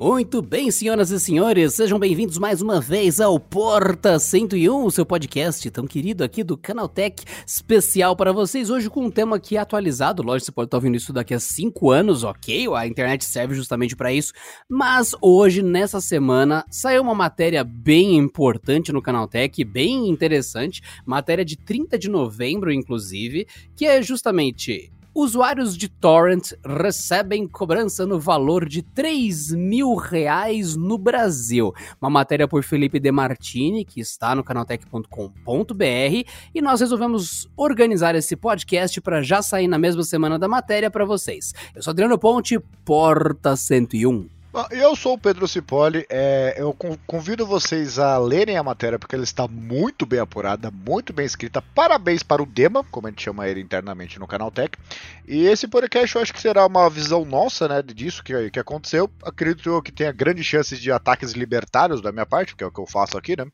Muito bem, senhoras e senhores, sejam bem-vindos mais uma vez ao Porta 101, o seu podcast tão querido aqui do Canaltech, especial para vocês hoje com um tema que é atualizado, lógico, você pode estar ouvindo isso daqui a 5 anos, ok? A internet serve justamente para isso, mas hoje, nessa semana, saiu uma matéria bem importante no Canaltech, bem interessante, matéria de 30 de novembro, inclusive, que é justamente Usuários de torrent recebem cobrança no valor de 3 mil reais no Brasil. Uma matéria por Felipe Demartini, que está no canaltech.com.br, e nós resolvemos organizar esse podcast para já sair na mesma semana da matéria para vocês. Eu sou Adriano Ponte, Porta 101. Eu sou o Pedro Cipoli, é, eu convido vocês a lerem a matéria porque ela está muito bem apurada, muito bem escrita. Parabéns para o Dema, como a gente chama ele internamente no canal Tech. E esse podcast eu acho que será uma visão nossa né, disso que, que aconteceu. Acredito que tenha grandes chances de ataques libertários da minha parte, que é o que eu faço aqui, né?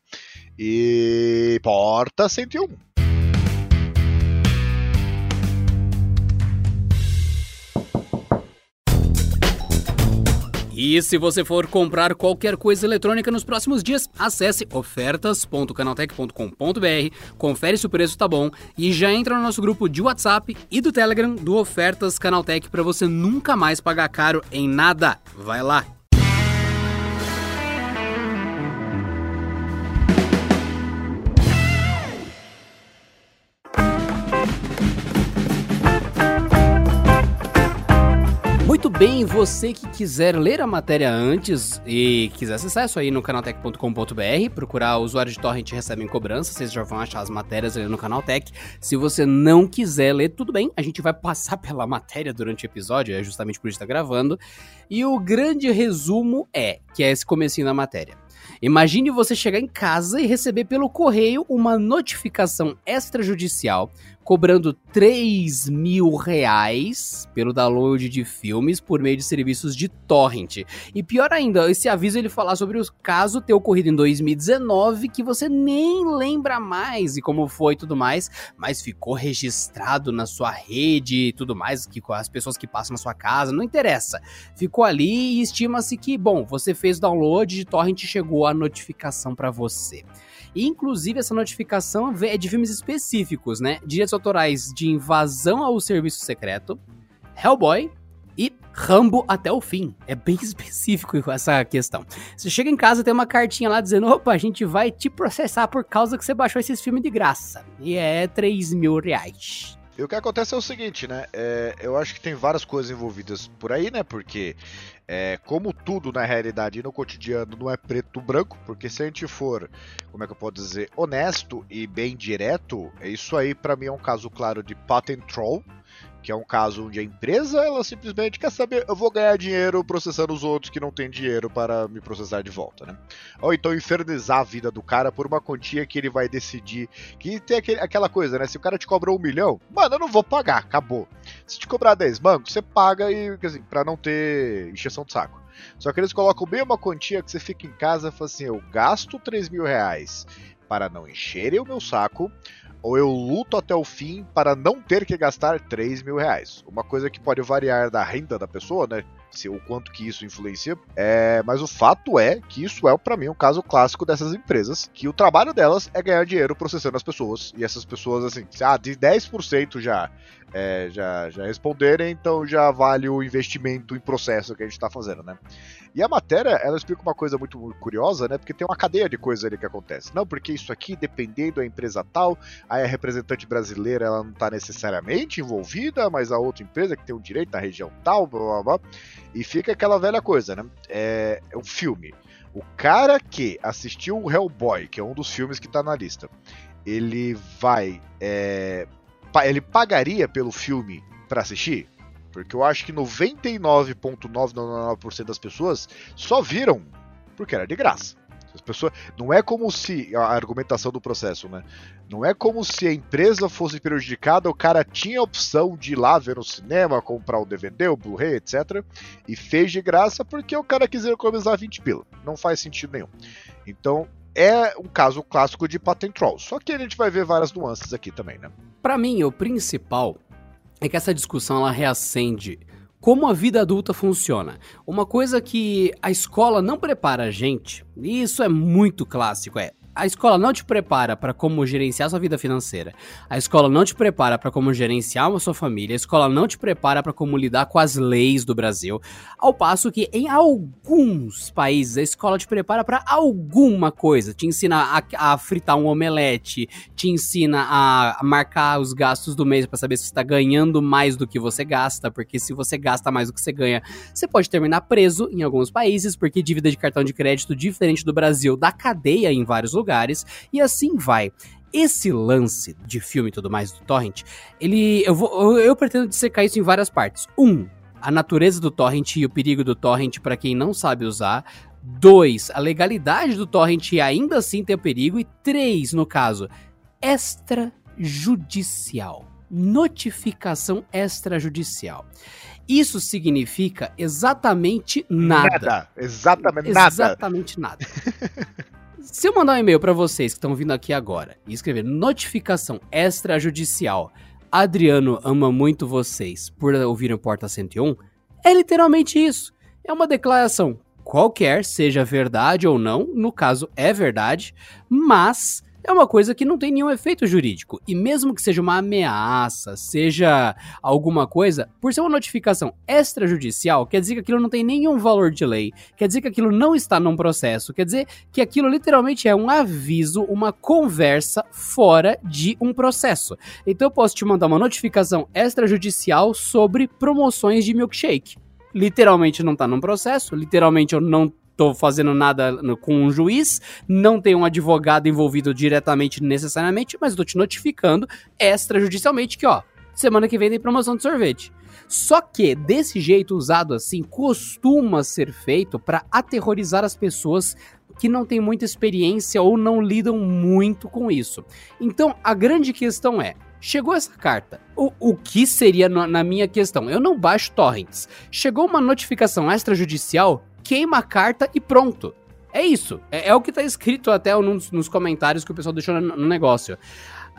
E Porta 101. E se você for comprar qualquer coisa eletrônica nos próximos dias, acesse ofertas.canaltech.com.br, confere se o preço tá bom e já entra no nosso grupo de WhatsApp e do Telegram do Ofertas Canaltech para você nunca mais pagar caro em nada. Vai lá! Muito bem, você que quiser ler a matéria antes e quiser acessar isso aí no canaltech.com.br, procurar usuários de torrent recebem cobrança, vocês já vão achar as matérias ali no Canaltech. Se você não quiser ler, tudo bem, a gente vai passar pela matéria durante o episódio, é justamente por isso que está gravando. E o grande resumo é, que é esse comecinho da matéria. Imagine você chegar em casa e receber pelo correio uma notificação extrajudicial cobrando 3 mil reais pelo download de filmes por meio de serviços de torrent. E pior ainda, esse aviso ele falar sobre o caso ter ocorrido em 2019 que você nem lembra mais e como foi e tudo mais, mas ficou registrado na sua rede e tudo mais, que as pessoas que passam na sua casa, não interessa. Ficou ali e estima-se que, bom, você fez o download de torrent e chegou a notificação para você. Inclusive, essa notificação é de filmes específicos, né? Direitos autorais de invasão ao serviço secreto, Hellboy e Rambo até o fim. É bem específico essa questão. Você chega em casa tem uma cartinha lá dizendo: opa, a gente vai te processar por causa que você baixou esses filmes de graça. E é 3 mil reais. E o que acontece é o seguinte, né? É, eu acho que tem várias coisas envolvidas por aí, né? Porque, é, como tudo na realidade e no cotidiano não é preto branco, porque se a gente for, como é que eu posso dizer, honesto e bem direto, isso aí para mim é um caso claro de patent troll que é um caso onde a empresa ela simplesmente quer saber, eu vou ganhar dinheiro processando os outros que não têm dinheiro para me processar de volta, né? Ou então infernizar a vida do cara por uma quantia que ele vai decidir. Que tem aquele, aquela coisa, né? Se o cara te cobrou um milhão, mano, eu não vou pagar, acabou. Se te cobrar 10 bancos, você paga e, assim, pra não ter encheção de saco. Só que eles colocam bem uma quantia que você fica em casa e fala assim: eu gasto 3 mil reais para não encherem o meu saco, ou eu luto até o fim para não ter que gastar 3 mil reais. Uma coisa que pode variar da renda da pessoa, né? Se, o quanto que isso influencia. É, mas o fato é que isso é, para mim, um caso clássico dessas empresas, que o trabalho delas é ganhar dinheiro processando as pessoas. E essas pessoas, assim, ah, de 10% já é, já, já responderem, então já vale o investimento em processo que a gente está fazendo, né? E a matéria, ela explica uma coisa muito curiosa, né? Porque tem uma cadeia de coisas ali que acontece. Não, porque isso aqui, dependendo da empresa tal, aí a representante brasileira ela não está necessariamente envolvida, mas a outra empresa que tem o direito na região tal, blá blá blá. E fica aquela velha coisa, né? É, é um filme. O cara que assistiu o Hellboy, que é um dos filmes que está na lista, ele vai é, ele pagaria pelo filme para assistir? Porque eu acho que 99,999% das pessoas só viram porque era de graça. As pessoas, não é como se a argumentação do processo, né? Não é como se a empresa fosse prejudicada, o cara tinha a opção de ir lá ver no cinema, comprar o DVD, o Blu-ray, etc. E fez de graça porque o cara quiser economizar 20 pila. Não faz sentido nenhum. Então, é um caso clássico de patent troll. Só que a gente vai ver várias nuances aqui também, né? Para mim, o principal é que essa discussão ela reacende como a vida adulta funciona. Uma coisa que a escola não prepara a gente, e isso é muito clássico, é a escola não te prepara para como gerenciar sua vida financeira. A escola não te prepara para como gerenciar a sua família. A escola não te prepara para como lidar com as leis do Brasil. Ao passo que em alguns países a escola te prepara para alguma coisa. Te ensina a, a, fritar um omelete, te ensina a, marcar os gastos do mês para saber se está ganhando mais do que você gasta, porque se você gasta mais do que você ganha, você pode terminar preso em alguns países, porque dívida de cartão de crédito diferente do Brasil dá cadeia em vários lugares lugares e assim vai. Esse lance de filme e tudo mais do torrent, ele eu vou eu, eu pretendo dissecar isso em várias partes. Um, a natureza do torrent e o perigo do torrent para quem não sabe usar. Dois, a legalidade do torrent e ainda assim ter perigo. E três, no caso, extrajudicial. Notificação extrajudicial. Isso significa exatamente nada. Nada. Exatamente nada. Exatamente nada. Se eu mandar um e-mail para vocês que estão vindo aqui agora e escrever notificação extrajudicial, Adriano ama muito vocês por ouvirem Porta 101, é literalmente isso. É uma declaração qualquer, seja verdade ou não, no caso é verdade, mas é uma coisa que não tem nenhum efeito jurídico. E mesmo que seja uma ameaça, seja alguma coisa, por ser uma notificação extrajudicial, quer dizer que aquilo não tem nenhum valor de lei, quer dizer que aquilo não está num processo, quer dizer que aquilo literalmente é um aviso, uma conversa fora de um processo. Então eu posso te mandar uma notificação extrajudicial sobre promoções de milkshake literalmente não tá num processo, literalmente eu não tô fazendo nada com um juiz, não tem um advogado envolvido diretamente necessariamente, mas tô te notificando extrajudicialmente que, ó, semana que vem tem promoção de sorvete. Só que desse jeito usado assim costuma ser feito para aterrorizar as pessoas que não têm muita experiência ou não lidam muito com isso. Então, a grande questão é: chegou essa carta. O, o que seria no, na minha questão? Eu não baixo torrents. Chegou uma notificação extrajudicial queima a carta e pronto. É isso. É, é o que tá escrito até nos, nos, comentários que o pessoal deixou no, no negócio.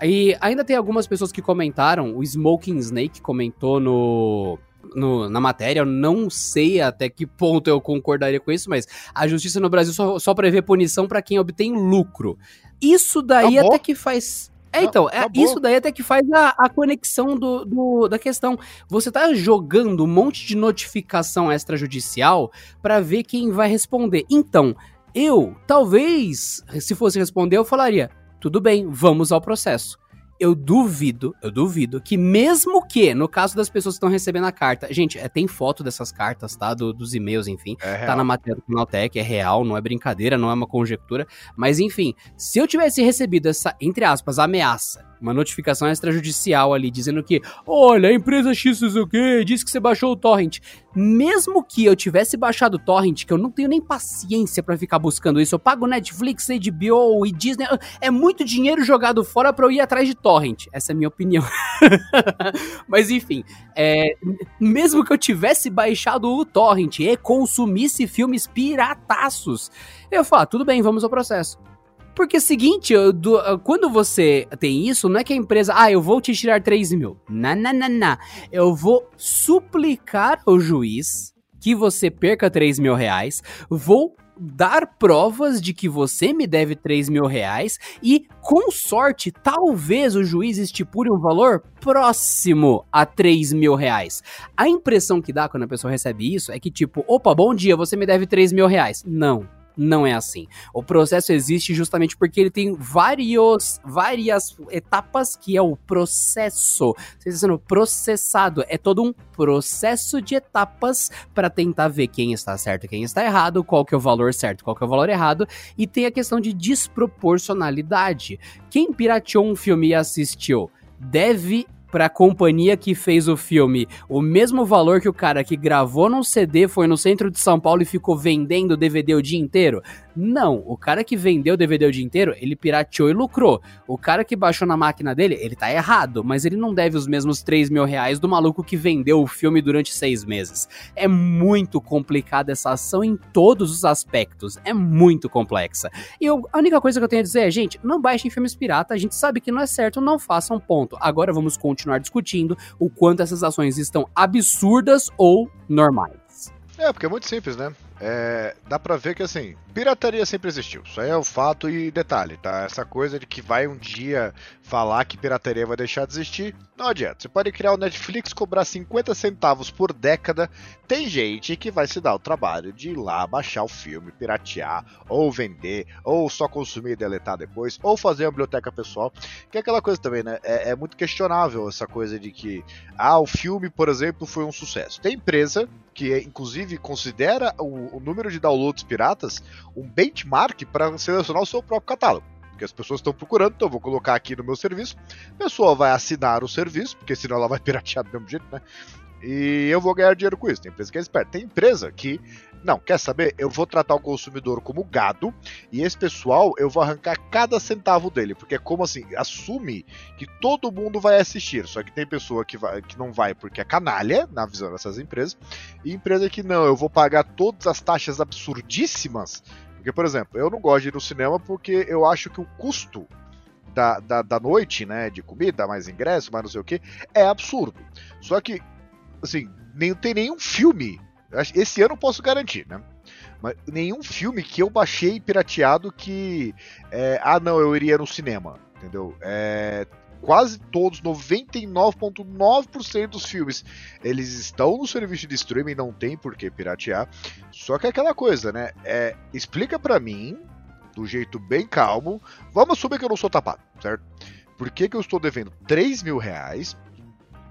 E ainda tem algumas pessoas que comentaram, o Smoking Snake comentou no, no, na matéria, eu não sei até que ponto eu concordaria com isso, mas a justiça no Brasil só, só prevê punição para quem obtém lucro. Isso daí até que faz é, então, é, isso daí até que faz a, a conexão do, do, da questão. Você tá jogando um monte de notificação extrajudicial para ver quem vai responder. Então, eu, talvez, se fosse responder, eu falaria: tudo bem, vamos ao processo eu duvido, eu duvido que mesmo que, no caso das pessoas que estão recebendo a carta, gente, é, tem foto dessas cartas, tá? Do, dos e-mails, enfim, é tá na matéria do Canaltech, é real, não é brincadeira, não é uma conjectura, mas enfim, se eu tivesse recebido essa, entre aspas, ameaça uma notificação extrajudicial ali dizendo que, olha, a empresa X disse que você baixou o torrent. Mesmo que eu tivesse baixado o torrent, que eu não tenho nem paciência para ficar buscando isso, eu pago Netflix, HBO e Disney, é muito dinheiro jogado fora para eu ir atrás de torrent. Essa é a minha opinião. Mas enfim, é, mesmo que eu tivesse baixado o torrent e consumisse filmes pirataços, eu falo, ah, tudo bem, vamos ao processo. Porque é o seguinte, do, quando você tem isso, não é que a empresa, ah, eu vou te tirar 3 mil. Não, não, não, não. Eu vou suplicar ao juiz que você perca 3 mil reais, vou dar provas de que você me deve 3 mil reais e, com sorte, talvez o juiz estipule um valor próximo a 3 mil reais. A impressão que dá quando a pessoa recebe isso é que, tipo, opa, bom dia, você me deve 3 mil reais. Não não é assim. O processo existe justamente porque ele tem vários, várias etapas que é o processo. Você está sendo processado. É todo um processo de etapas para tentar ver quem está certo quem está errado, qual que é o valor certo, qual que é o valor errado, e tem a questão de desproporcionalidade. Quem pirateou um filme e assistiu deve pra companhia que fez o filme o mesmo valor que o cara que gravou num CD, foi no centro de São Paulo e ficou vendendo DVD o dia inteiro? Não, o cara que vendeu DVD o dia inteiro, ele pirateou e lucrou. O cara que baixou na máquina dele, ele tá errado, mas ele não deve os mesmos 3 mil reais do maluco que vendeu o filme durante seis meses. É muito complicada essa ação em todos os aspectos, é muito complexa. E eu, a única coisa que eu tenho a dizer é, gente, não baixem filmes pirata, a gente sabe que não é certo, não façam ponto. Agora vamos continuar continuar discutindo o quanto essas ações estão absurdas ou normais. É, porque é muito simples, né? É, dá pra ver que assim, pirataria sempre existiu. Isso aí é o um fato e detalhe, tá? Essa coisa de que vai um dia falar que pirataria vai deixar de existir, não adianta. Você pode criar o Netflix, cobrar 50 centavos por década. Tem gente que vai se dar o trabalho de ir lá baixar o filme, piratear, ou vender, ou só consumir e deletar depois, ou fazer uma biblioteca pessoal. Que é aquela coisa também, né? É, é muito questionável essa coisa de que, ah, o filme, por exemplo, foi um sucesso. Tem empresa que inclusive considera o, o número de downloads piratas um benchmark para selecionar o seu próprio catálogo porque as pessoas estão procurando, então eu vou colocar aqui no meu serviço. A pessoa vai assinar o serviço, porque senão ela vai piratear do mesmo jeito, né? E eu vou ganhar dinheiro com isso. Tem empresa que é esperta. Tem empresa que, não, quer saber? Eu vou tratar o consumidor como gado e esse pessoal eu vou arrancar cada centavo dele. Porque é como assim, assume que todo mundo vai assistir. Só que tem pessoa que, vai, que não vai porque é canalha, na visão dessas empresas, e empresa que não, eu vou pagar todas as taxas absurdíssimas porque, por exemplo, eu não gosto de ir no cinema porque eu acho que o custo da, da, da noite, né, de comida, mais ingresso, mais não sei o que, é absurdo. Só que, assim, nem tem nenhum filme, esse ano eu posso garantir, né? Mas nenhum filme que eu baixei pirateado que. É, ah, não, eu iria no cinema. Entendeu? É, quase todos, 99,9% dos filmes, eles estão no serviço de streaming, não tem por que piratear. Só que é aquela coisa, né? É, explica para mim, do jeito bem calmo, vamos assumir que eu não sou tapado, certo? Por que, que eu estou devendo 3 mil reais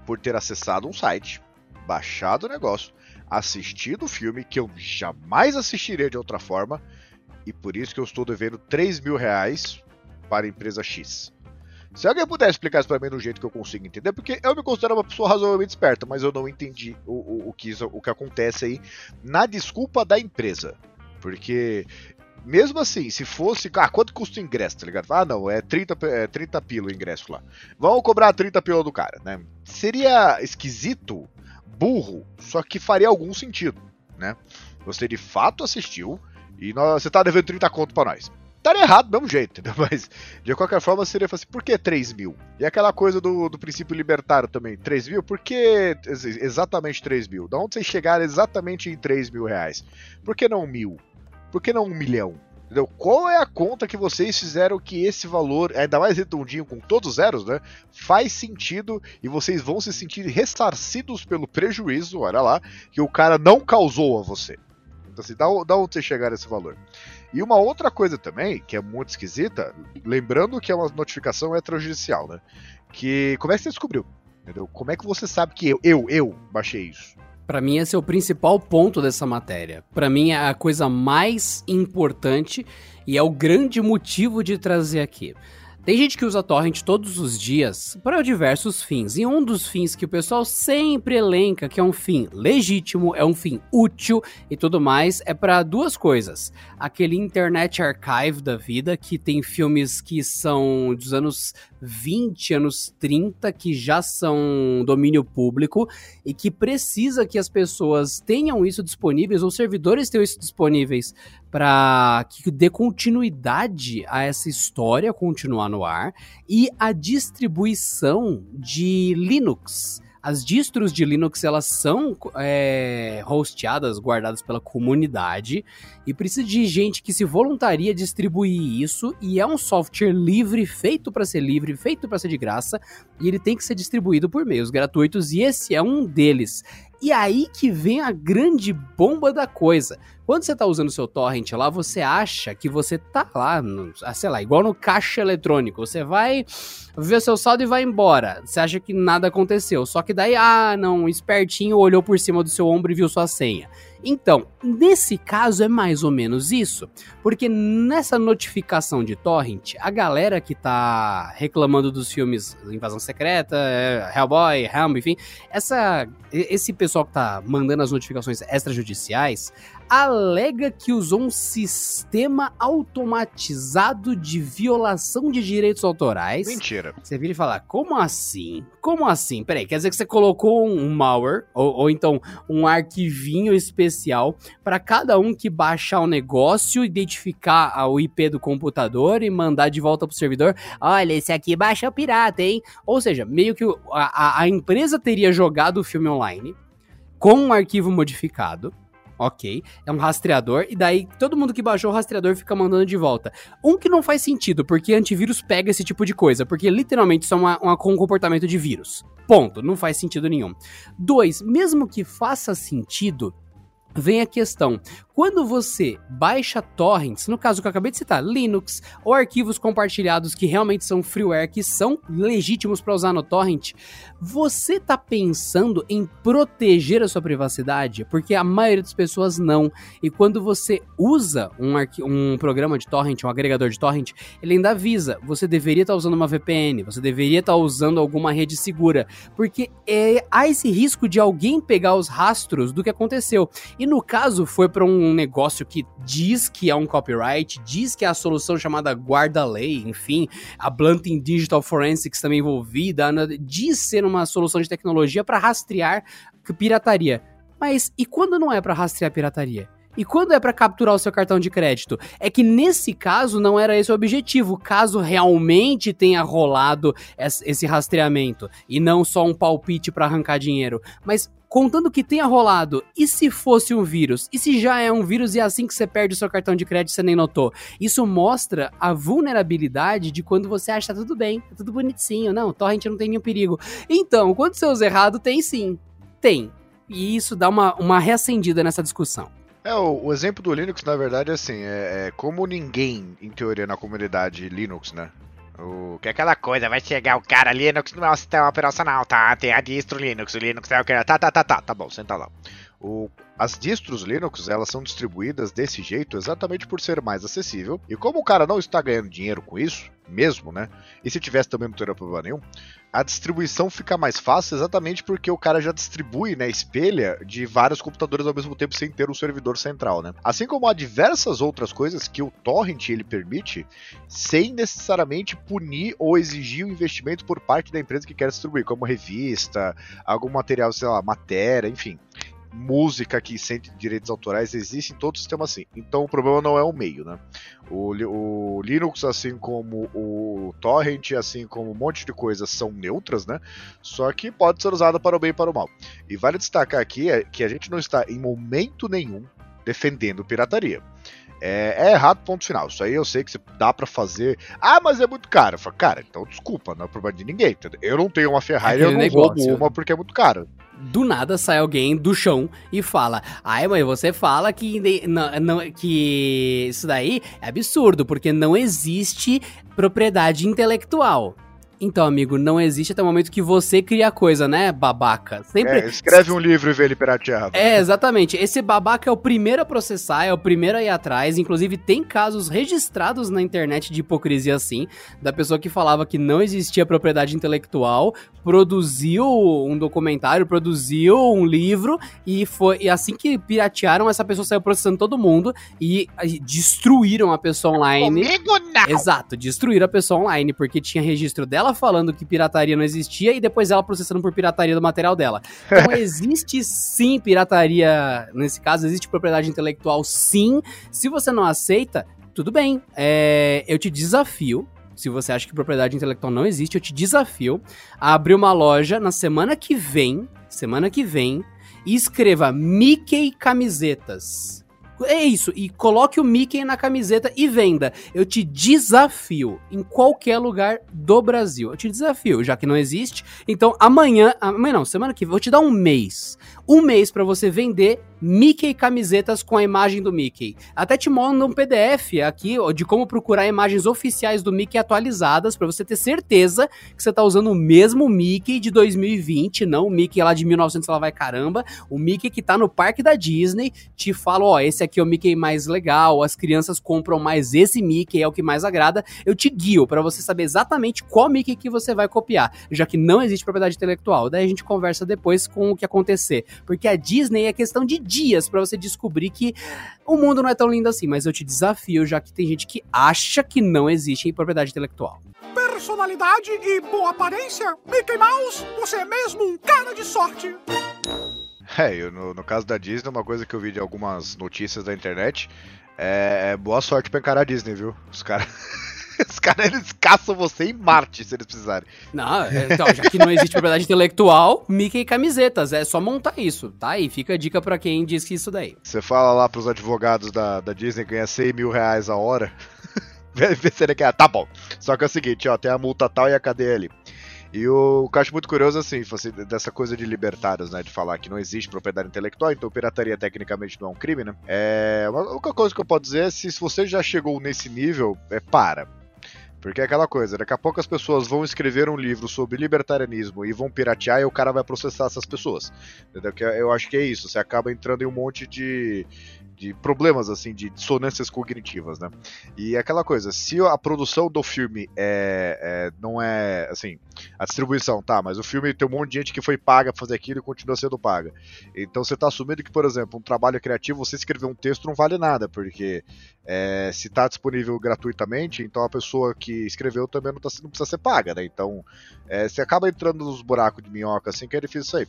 por ter acessado um site, baixado o negócio, assistido o filme que eu jamais assistiria de outra forma, e por isso que eu estou devendo 3 mil reais para a empresa X? Se alguém puder explicar isso pra mim do jeito que eu consigo entender, porque eu me considero uma pessoa razoavelmente esperta, mas eu não entendi o, o, o, que, o que acontece aí na desculpa da empresa. Porque mesmo assim, se fosse. Ah, quanto custa o ingresso, tá ligado? Ah, não, é 30, é 30 pila o ingresso lá. Vamos cobrar 30 pila do cara, né? Seria esquisito, burro, só que faria algum sentido, né? Você de fato assistiu e nós, você tá devendo 30 conto pra nós estaria errado do mesmo jeito, entendeu? Mas, de qualquer forma, seria assim, por que 3 mil? E aquela coisa do, do princípio libertário também, 3 mil? Por que exatamente 3 mil? Da onde vocês chegaram exatamente em 3 mil reais? Por que não mil? Por que não um milhão? Entendeu? Qual é a conta que vocês fizeram que esse valor, ainda mais redondinho com todos os zeros, né? Faz sentido e vocês vão se sentir ressarcidos pelo prejuízo, olha lá, que o cara não causou a você. Então, assim, da, da onde vocês chegaram a esse valor? E uma outra coisa também, que é muito esquisita, lembrando que é uma notificação extrajudicial, né? Que como é que você descobriu? Entendeu? Como é que você sabe que eu, eu, eu baixei isso? Para mim esse é o principal ponto dessa matéria. Para mim é a coisa mais importante e é o grande motivo de trazer aqui. Tem gente que usa torrent todos os dias para diversos fins. E um dos fins que o pessoal sempre elenca que é um fim legítimo, é um fim útil e tudo mais, é para duas coisas. Aquele Internet Archive da vida, que tem filmes que são dos anos 20, anos 30, que já são domínio público e que precisa que as pessoas tenham isso disponíveis, ou servidores tenham isso disponíveis para que dê continuidade a essa história continuar no ar e a distribuição de Linux. As distros de Linux elas são é, hosteadas, guardadas pela comunidade e precisa de gente que se voluntaria a distribuir isso e é um software livre, feito para ser livre, feito para ser de graça e ele tem que ser distribuído por meios gratuitos e esse é um deles. E aí que vem a grande bomba da coisa. Quando você está usando seu torrent lá, você acha que você tá lá, no, ah, sei lá, igual no caixa eletrônico. Você vai ver seu saldo e vai embora. Você acha que nada aconteceu. Só que daí, ah, não, um espertinho olhou por cima do seu ombro e viu sua senha. Então, nesse caso é mais ou menos isso, porque nessa notificação de torrent, a galera que tá reclamando dos filmes Invasão Secreta, é, Hellboy, Helm, enfim, essa, esse pessoal que tá mandando as notificações extrajudiciais alega que usou um sistema automatizado de violação de direitos autorais. Mentira. Você vira e fala, como assim? Como assim? Peraí, quer dizer que você colocou um malware, ou, ou então um arquivinho especial, para cada um que baixar o negócio, identificar o IP do computador e mandar de volta pro servidor. Olha, esse aqui baixou pirata, hein? Ou seja, meio que a, a empresa teria jogado o filme online com um arquivo modificado ok, é um rastreador, e daí todo mundo que baixou o rastreador fica mandando de volta. Um que não faz sentido, porque antivírus pega esse tipo de coisa, porque literalmente isso é uma, uma, um comportamento de vírus. Ponto, não faz sentido nenhum. Dois, mesmo que faça sentido, vem a questão: quando você baixa torrents, no caso que eu acabei de citar, Linux ou arquivos compartilhados que realmente são freeware, que são legítimos para usar no torrent, você tá pensando em proteger a sua privacidade? Porque a maioria das pessoas não. E quando você usa um, um programa de torrent, um agregador de torrent, ele ainda avisa: você deveria estar tá usando uma VPN, você deveria estar tá usando alguma rede segura, porque é, há esse risco de alguém pegar os rastros do que aconteceu. E no caso, foi para um um negócio que diz que é um copyright, diz que é a solução chamada guarda-lei, enfim, a Blunting Digital Forensics também envolvida, né, diz ser uma solução de tecnologia para rastrear pirataria. Mas e quando não é para rastrear pirataria? E quando é para capturar o seu cartão de crédito? É que nesse caso não era esse o objetivo, caso realmente tenha rolado esse rastreamento e não só um palpite para arrancar dinheiro. Mas contando que tenha rolado, e se fosse um vírus? E se já é um vírus e é assim que você perde o seu cartão de crédito você nem notou? Isso mostra a vulnerabilidade de quando você acha tá tudo bem, tá tudo bonitinho, não, torrent não tem nenhum perigo. Então, quando você usa errado, tem sim. Tem. E isso dá uma, uma reacendida nessa discussão. É, o, o, exemplo do Linux, na verdade, é assim, é, é, como ninguém, em teoria, na comunidade Linux, né? O, que é aquela coisa, vai chegar o cara, Linux não é um sistema operacional, tá? Tem a distro Linux, o Linux é o que Tá, tá, tá, tá, tá bom, senta lá. O, as distros Linux, elas são distribuídas desse jeito exatamente por ser mais acessível. E como o cara não está ganhando dinheiro com isso, mesmo, né? E se tivesse também não teria problema nenhum, a distribuição fica mais fácil exatamente porque o cara já distribui, né, espelha de vários computadores ao mesmo tempo sem ter um servidor central, né? Assim como há diversas outras coisas que o torrent ele permite, sem necessariamente punir ou exigir o um investimento por parte da empresa que quer distribuir, como revista, algum material, sei lá, matéria, enfim música que sente direitos autorais existe em todo sistema assim. Então o problema não é o meio, né? O, o, Linux, assim como o Torrent, assim como um monte de coisas são neutras, né? Só que pode ser usada para o bem e para o mal. E vale destacar aqui é que a gente não está em momento nenhum defendendo pirataria. É, é, errado, ponto final. Isso aí eu sei que dá para fazer. Ah, mas é muito caro. Eu falo, cara, então desculpa, não é problema de ninguém. Entendeu? Eu não tenho uma Ferrari, eu não negócio. roubo uma porque é muito caro do nada sai alguém do chão e fala: Ai, mãe, você fala que, não, não, que isso daí é absurdo, porque não existe propriedade intelectual. Então, amigo, não existe até o momento que você cria a coisa, né, babaca? Sempre... É, escreve um livro e vê ele pirateado. É, exatamente. Esse babaca é o primeiro a processar, é o primeiro a ir atrás. Inclusive, tem casos registrados na internet de hipocrisia assim, da pessoa que falava que não existia propriedade intelectual, produziu um documentário, produziu um livro, e foi e assim que piratearam, essa pessoa saiu processando todo mundo e, e destruíram a pessoa online. Comigo não! Exato, destruíram a pessoa online, porque tinha registro dela ela falando que pirataria não existia e depois ela processando por pirataria do material dela. Então existe sim pirataria, nesse caso, existe propriedade intelectual sim. Se você não aceita, tudo bem. É, eu te desafio se você acha que propriedade intelectual não existe, eu te desafio a abrir uma loja na semana que vem, semana que vem, e escreva Mickey Camisetas. É isso, e coloque o Mickey na camiseta e venda. Eu te desafio em qualquer lugar do Brasil. Eu te desafio, já que não existe. Então amanhã, amanhã não, semana que vem, vou te dar um mês. Um mês para você vender Mickey camisetas com a imagem do Mickey. Até te mando um PDF aqui de como procurar imagens oficiais do Mickey atualizadas para você ter certeza que você tá usando o mesmo Mickey de 2020, não o Mickey lá de 1900 lá vai caramba, o Mickey que tá no parque da Disney. Te falo, ó, esse aqui é o Mickey mais legal, as crianças compram mais esse Mickey, é o que mais agrada. Eu te guio para você saber exatamente qual Mickey que você vai copiar, já que não existe propriedade intelectual. Daí a gente conversa depois com o que acontecer. Porque a Disney é questão de dias para você descobrir que o mundo não é tão lindo assim. Mas eu te desafio, já que tem gente que acha que não existe propriedade intelectual personalidade e boa aparência, Mickey Mouse, você é mesmo um cara de sorte. É, eu, no, no caso da Disney, uma coisa que eu vi de algumas notícias da internet é, é boa sorte pra encarar a Disney, viu? Os caras. Os caras eles caçam você em Marte se eles precisarem. Não, é, então, já que não existe propriedade intelectual, Mickey camisetas, é só montar isso, tá? E fica a dica para quem diz que isso daí. Você fala lá pros advogados da, da Disney ganhar 100 mil reais a hora. Vê se ele quer. Tá bom. Só que é o seguinte, ó, tem a multa tal e a cadeia ali. E o, que eu acho muito curioso, assim, assim, dessa coisa de libertários, né? De falar que não existe propriedade intelectual, então pirataria tecnicamente não é um crime, né? É, a única coisa que eu posso dizer é se, se você já chegou nesse nível, é para. Porque é aquela coisa, daqui a pouco as pessoas vão escrever um livro sobre libertarianismo e vão piratear e o cara vai processar essas pessoas. Entendeu? Que eu acho que é isso, você acaba entrando em um monte de, de problemas, assim, de dissonâncias cognitivas, né? E aquela coisa, se a produção do filme é, é, não é, assim, a distribuição, tá, mas o filme tem um monte de gente que foi paga pra fazer aquilo e continua sendo paga. Então você tá assumindo que, por exemplo, um trabalho criativo, você escrever um texto não vale nada, porque é, se tá disponível gratuitamente, então a pessoa que escreveu também não, tá, não precisa ser paga, né? Então é, você acaba entrando nos buracos de minhoca, assim, que é difícil sair.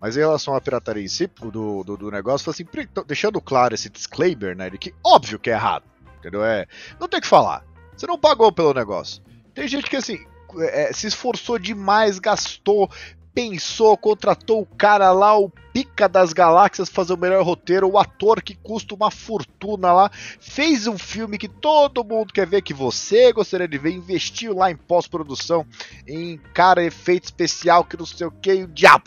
Mas em relação à pirataria em si, do, do, do negócio, assim, deixando claro esse disclaimer, né? De que óbvio que é errado. Entendeu? É, não tem que falar. Você não pagou pelo negócio. Tem gente que assim. É, se esforçou demais, gastou, pensou, contratou o cara lá, o pica das galáxias, fazer o melhor roteiro, o ator que custa uma fortuna lá, fez um filme que todo mundo quer ver, que você gostaria de ver, investiu lá em pós-produção, em cara, efeito especial, que não sei o que, o diabo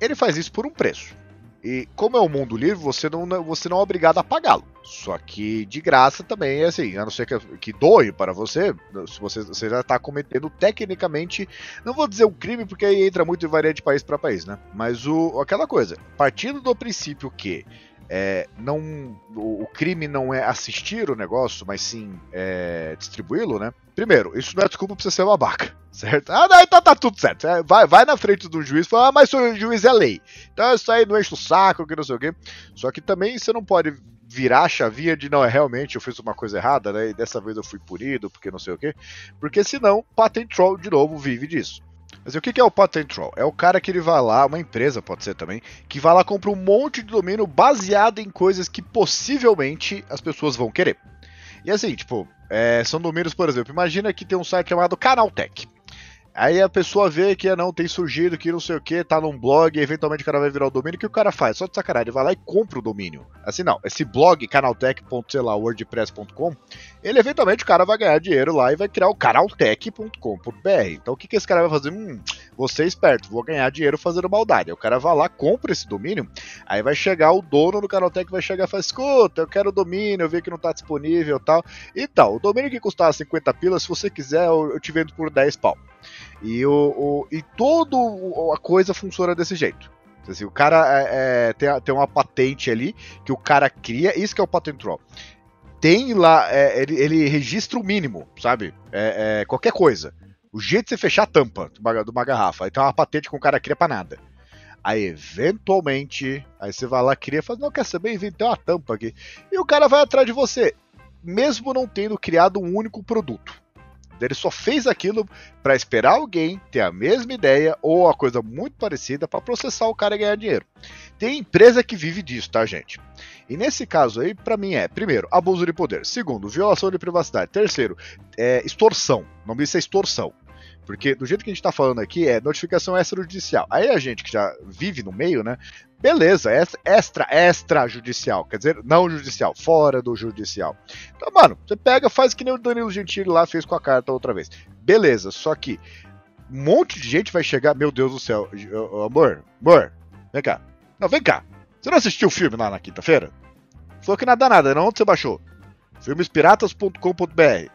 ele faz isso por um preço. E como é o um mundo livre, você não, você não é obrigado a pagá-lo. Só que de graça também é assim, a não ser que, que doe para você, se você, você já está cometendo tecnicamente, não vou dizer um crime, porque aí entra muito e varia de país para país, né? Mas o, aquela coisa, partindo do princípio que é, não o, crime não é assistir o negócio, mas sim é, distribuí-lo, né? Primeiro, isso não é desculpa pra você ser babaca, certo? Ah, não, então tá tudo certo. É, vai, vai na frente do juiz e fala, ah, mas o juiz é lei. Então isso aí não enche o saco, que não sei o quê. Só que também você não pode virar a chavinha de não, é realmente eu fiz uma coisa errada, né? E dessa vez eu fui punido, porque não sei o quê. Porque senão, patent troll de novo vive disso. Mas o que é o patent troll? É o cara que ele vai lá, uma empresa pode ser também, que vai lá compra um monte de domínio baseado em coisas que possivelmente as pessoas vão querer. E assim, tipo, é, são domínios, por exemplo, imagina que tem um site chamado Canaltech. Aí a pessoa vê que não tem surgido, que não sei o que, tá num blog, eventualmente o cara vai virar o domínio, o que o cara faz? Só de sacanagem, vai lá e compra o domínio. Assim não, esse blog, canaltech.wordpress.com, ele eventualmente o cara vai ganhar dinheiro lá e vai criar o canaltech.com.br. Então o que, que esse cara vai fazer? Hum, você é esperto, vou ganhar dinheiro fazendo maldade. Aí o cara vai lá, compra esse domínio, aí vai chegar o dono do Canaltech vai chegar e falar, escuta, eu quero o domínio, eu vi que não tá disponível tal. E tal, o domínio que custava 50 pilas, se você quiser, eu te vendo por 10 pau. E, o, o e toda a coisa funciona desse jeito. Assim, o cara é, é, tem, tem uma patente ali que o cara cria, isso que é o patent troll. Tem lá, é, ele, ele, registra o mínimo, sabe? É, é, qualquer coisa. O jeito de você fechar a tampa de uma, de uma garrafa. Aí tem uma patente que o cara cria pra nada. Aí, eventualmente, aí você vai lá, cria e fala, não, quer saber? Inventei uma tampa aqui. E o cara vai atrás de você, mesmo não tendo criado um único produto. Ele só fez aquilo para esperar alguém ter a mesma ideia ou a coisa muito parecida para processar o cara e ganhar dinheiro. Tem empresa que vive disso, tá, gente? E nesse caso aí, para mim é, primeiro, abuso de poder. Segundo, violação de privacidade. Terceiro, é, extorsão. O nome disso é extorsão. Porque do jeito que a gente está falando aqui é notificação extrajudicial. Aí a gente que já vive no meio, né? Beleza, extra, extra judicial, quer dizer, não judicial, fora do judicial. Então, mano, você pega, faz que nem o Danilo Gentili lá fez com a carta outra vez. Beleza, só que um monte de gente vai chegar, meu Deus do céu, amor, amor, vem cá. Não, vem cá. Você não assistiu o filme lá na quinta-feira? Falou que nada nada, não? Onde você baixou? Filmespiratas.com.br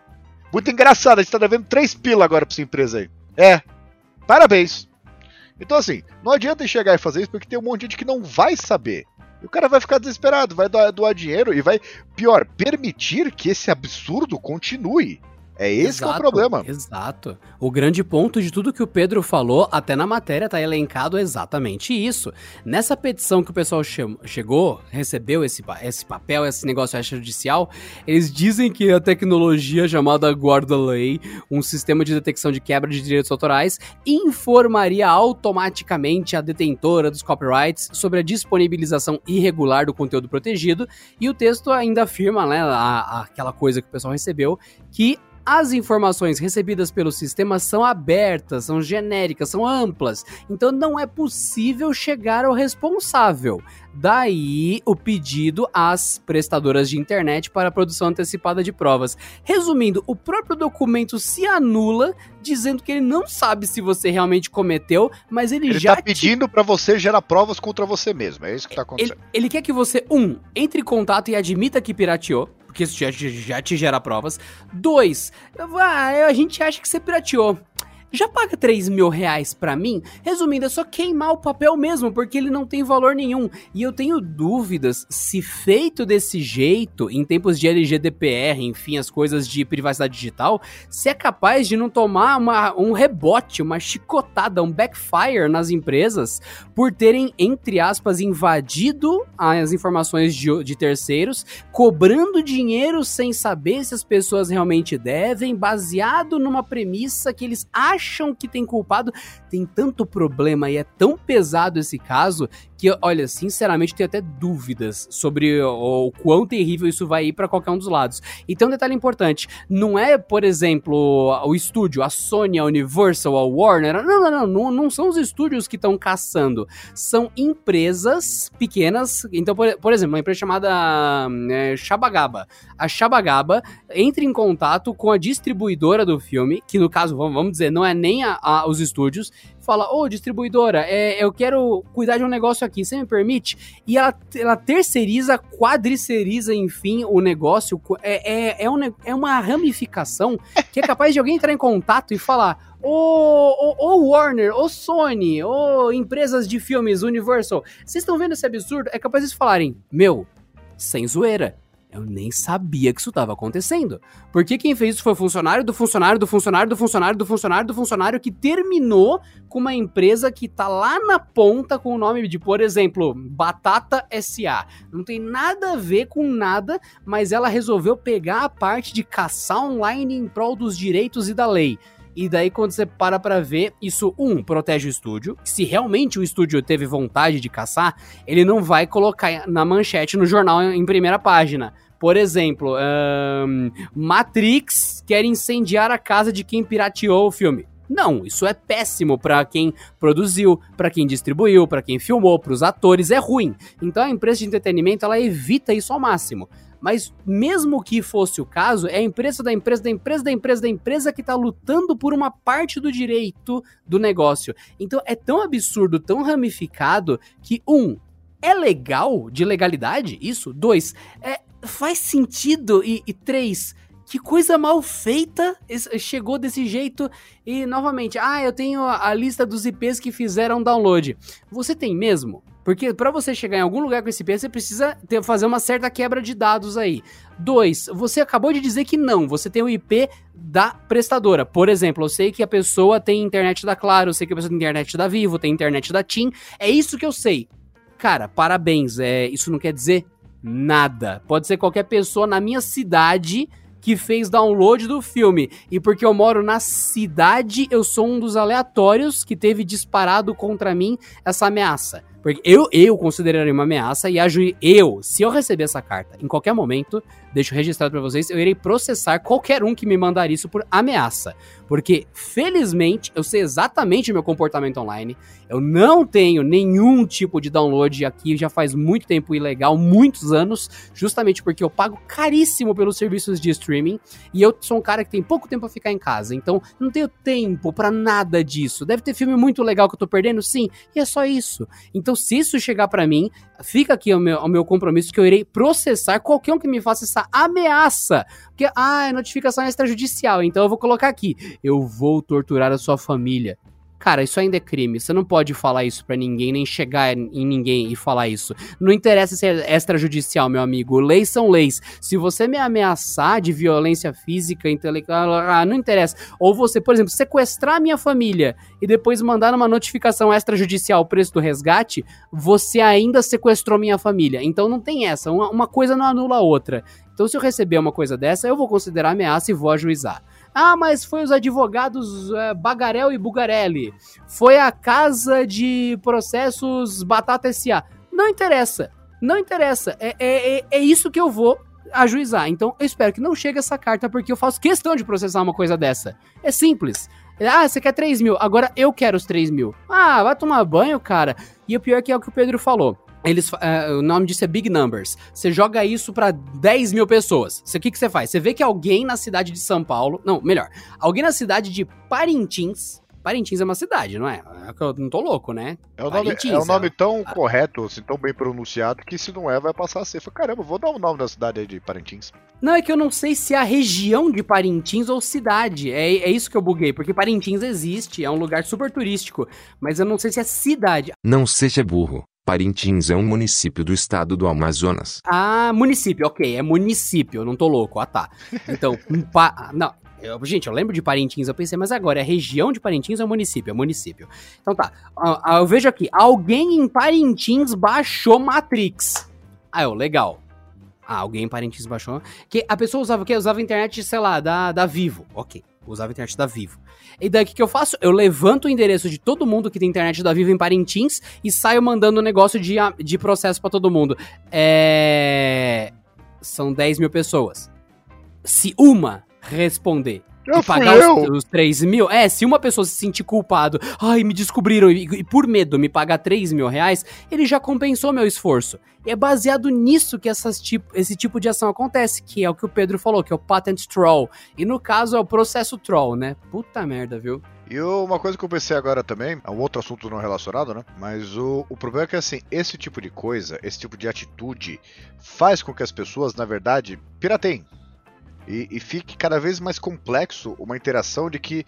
muito engraçado, a gente tá devendo 3 pila agora pra sua empresa aí. É. Parabéns. Então, assim, não adianta chegar e fazer isso porque tem um monte de gente que não vai saber. E o cara vai ficar desesperado, vai doar, doar dinheiro e vai, pior, permitir que esse absurdo continue. É esse exato, que é o problema. Exato. O grande ponto de tudo que o Pedro falou, até na matéria tá elencado exatamente isso. Nessa petição que o pessoal che chegou, recebeu esse, esse papel, esse negócio extrajudicial, eles dizem que a tecnologia chamada guarda-lei, um sistema de detecção de quebra de direitos autorais, informaria automaticamente a detentora dos copyrights sobre a disponibilização irregular do conteúdo protegido, e o texto ainda afirma, né, a, a, aquela coisa que o pessoal recebeu, que as informações recebidas pelo sistema são abertas, são genéricas, são amplas, então não é possível chegar ao responsável. Daí o pedido às prestadoras de internet para a produção antecipada de provas. Resumindo, o próprio documento se anula, dizendo que ele não sabe se você realmente cometeu, mas ele, ele já. Ele tá pedindo te... para você gerar provas contra você mesmo. É isso que tá acontecendo. Ele, ele quer que você, um, entre em contato e admita que pirateou porque isso já, já te gera provas. Dois, ah, a gente acha que você pirateou já paga 3 mil reais pra mim? Resumindo, é só queimar o papel mesmo, porque ele não tem valor nenhum. E eu tenho dúvidas se feito desse jeito, em tempos de LGDPR, enfim, as coisas de privacidade digital, se é capaz de não tomar uma, um rebote, uma chicotada, um backfire nas empresas por terem, entre aspas, invadido as informações de, de terceiros, cobrando dinheiro sem saber se as pessoas realmente devem, baseado numa premissa que eles acham acham que tem culpado. Tem tanto problema e é tão pesado esse caso que, olha, sinceramente, tenho até dúvidas sobre o, o quão terrível isso vai ir para qualquer um dos lados. Então, um detalhe importante: não é, por exemplo, o estúdio, a Sony, a Universal, a Warner. Não, não, não, não, não são os estúdios que estão caçando. São empresas pequenas. Então, por, por exemplo, uma empresa chamada é, Shabagaba. A Shabagaba entra em contato com a distribuidora do filme, que no caso, vamos dizer, não é nem a, a, os estúdios, fala, ô distribuidora, é, eu quero cuidar de um negócio aqui, você me permite? E ela, ela terceiriza, quadriceriza, enfim, o negócio. É, é, é, um, é uma ramificação que é capaz de alguém entrar em contato e falar, ô, ô Warner, ô Sony, ô empresas de filmes, Universal, vocês estão vendo esse absurdo? É capaz de falarem, meu, sem zoeira eu nem sabia que isso estava acontecendo. Porque quem fez isso foi o funcionário do funcionário do funcionário do funcionário do funcionário do funcionário que terminou com uma empresa que tá lá na ponta com o nome de, por exemplo, Batata SA. Não tem nada a ver com nada, mas ela resolveu pegar a parte de caçar online em prol dos direitos e da lei. E daí, quando você para pra ver, isso, um, protege o estúdio. Se realmente o estúdio teve vontade de caçar, ele não vai colocar na manchete no jornal em primeira página. Por exemplo, um, Matrix quer incendiar a casa de quem pirateou o filme. Não, isso é péssimo para quem produziu, para quem distribuiu, para quem filmou, para os atores, é ruim. Então a empresa de entretenimento ela evita isso ao máximo. Mas mesmo que fosse o caso, é a empresa da empresa da empresa da empresa da empresa que está lutando por uma parte do direito do negócio. Então é tão absurdo, tão ramificado que um é legal de legalidade isso. Dois é faz sentido e, e três que coisa mal feita chegou desse jeito. E novamente, ah, eu tenho a lista dos IPs que fizeram download. Você tem mesmo? Porque para você chegar em algum lugar com esse IP, você precisa ter, fazer uma certa quebra de dados aí. Dois, você acabou de dizer que não, você tem o IP da prestadora. Por exemplo, eu sei que a pessoa tem internet da Claro, eu sei que a pessoa tem internet da Vivo, tem internet da TIM. É isso que eu sei. Cara, parabéns. É, isso não quer dizer nada. Pode ser qualquer pessoa na minha cidade que fez download do filme. E porque eu moro na cidade, eu sou um dos aleatórios que teve disparado contra mim essa ameaça. Porque eu, eu consideraria uma ameaça e ajo eu, se eu receber essa carta em qualquer momento, deixo registrado para vocês, eu irei processar qualquer um que me mandar isso por ameaça. Porque, felizmente, eu sei exatamente o meu comportamento online. Eu não tenho nenhum tipo de download aqui já faz muito tempo ilegal, muitos anos, justamente porque eu pago caríssimo pelos serviços de streaming e eu sou um cara que tem pouco tempo a ficar em casa. Então, não tenho tempo para nada disso. Deve ter filme muito legal que eu tô perdendo, sim, e é só isso. Então, se isso chegar para mim, fica aqui o meu, o meu compromisso que eu irei processar qualquer um que me faça essa ameaça. Porque, ah, é notificação extrajudicial, então eu vou colocar aqui. Eu vou torturar a sua família. Cara, isso ainda é crime. Você não pode falar isso pra ninguém, nem chegar em ninguém e falar isso. Não interessa se é extrajudicial, meu amigo. Leis são leis. Se você me ameaçar de violência física, intelectual, ah, não interessa. Ou você, por exemplo, sequestrar minha família e depois mandar uma notificação extrajudicial o preço do resgate, você ainda sequestrou minha família. Então não tem essa. Uma, uma coisa não anula a outra. Então, se eu receber uma coisa dessa, eu vou considerar ameaça e vou ajuizar. Ah, mas foi os advogados é, Bagarel e Bugarelli. Foi a casa de processos Batata S.A. Não interessa. Não interessa. É, é, é, é isso que eu vou ajuizar. Então, eu espero que não chegue essa carta, porque eu faço questão de processar uma coisa dessa. É simples. Ah, você quer 3 mil, agora eu quero os 3 mil. Ah, vai tomar banho, cara. E o pior é que é o que o Pedro falou. Eles, uh, o nome disso é Big Numbers. Você joga isso para 10 mil pessoas. O que, que você faz? Você vê que alguém na cidade de São Paulo. Não, melhor. Alguém na cidade de Parintins. Parintins é uma cidade, não é? é eu não tô louco, né? É um nome, é um nome é... tão ah. correto, assim, tão bem pronunciado, que se não é, vai passar a ser. Caramba, vou dar o um nome da cidade aí de Parintins. Não, é que eu não sei se é a região de Parintins ou cidade. É, é isso que eu buguei, porque Parintins existe, é um lugar super turístico, mas eu não sei se é cidade. Não seja burro. Parintins é um município do estado do Amazonas. Ah, município, ok, é município, eu não tô louco, ah tá. Então, pa... não, eu, gente, eu lembro de Parintins, eu pensei, mas agora é região de Parintins ou município? É município. Então tá, eu vejo aqui, alguém em Parintins baixou Matrix. Ah, eu, legal. Ah, alguém em Parintins baixou. Que a pessoa usava o quê? Usava internet, sei lá, da, da Vivo. Ok, usava a internet da Vivo. E daí o que, que eu faço? Eu levanto o endereço de todo mundo que tem internet da Vivo em Parintins e saio mandando um negócio de, de processo para todo mundo. É. São 10 mil pessoas. Se uma responder e pagar os, os 3 mil. É, se uma pessoa se sentir culpado, ai, me descobriram, e, e, por medo me pagar 3 mil reais, ele já compensou meu esforço. E é baseado nisso que tipo, esse tipo de ação acontece, que é o que o Pedro falou, que é o patent troll. E no caso é o processo troll, né? Puta merda, viu? E uma coisa que eu pensei agora também, é um outro assunto não relacionado, né? Mas o, o problema é que, assim, esse tipo de coisa, esse tipo de atitude, faz com que as pessoas, na verdade, pirateiem e, e fique cada vez mais complexo uma interação de que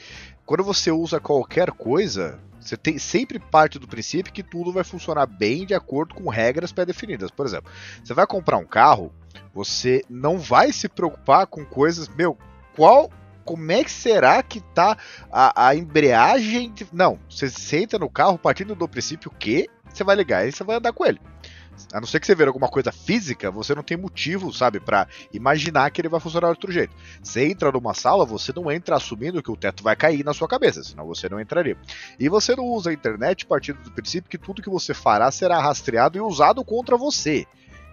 quando você usa qualquer coisa, você tem sempre parte do princípio que tudo vai funcionar bem de acordo com regras pré-definidas. Por exemplo, você vai comprar um carro, você não vai se preocupar com coisas, meu, qual como é que será que tá a, a embreagem? De... Não, você senta no carro partindo do princípio que você vai ligar e você vai andar com ele. A não ser que você ver alguma coisa física, você não tem motivo, sabe, para imaginar que ele vai funcionar de outro jeito. Você entra numa sala, você não entra assumindo que o teto vai cair na sua cabeça, senão você não entraria. E você não usa a internet partindo do princípio que tudo que você fará será rastreado e usado contra você.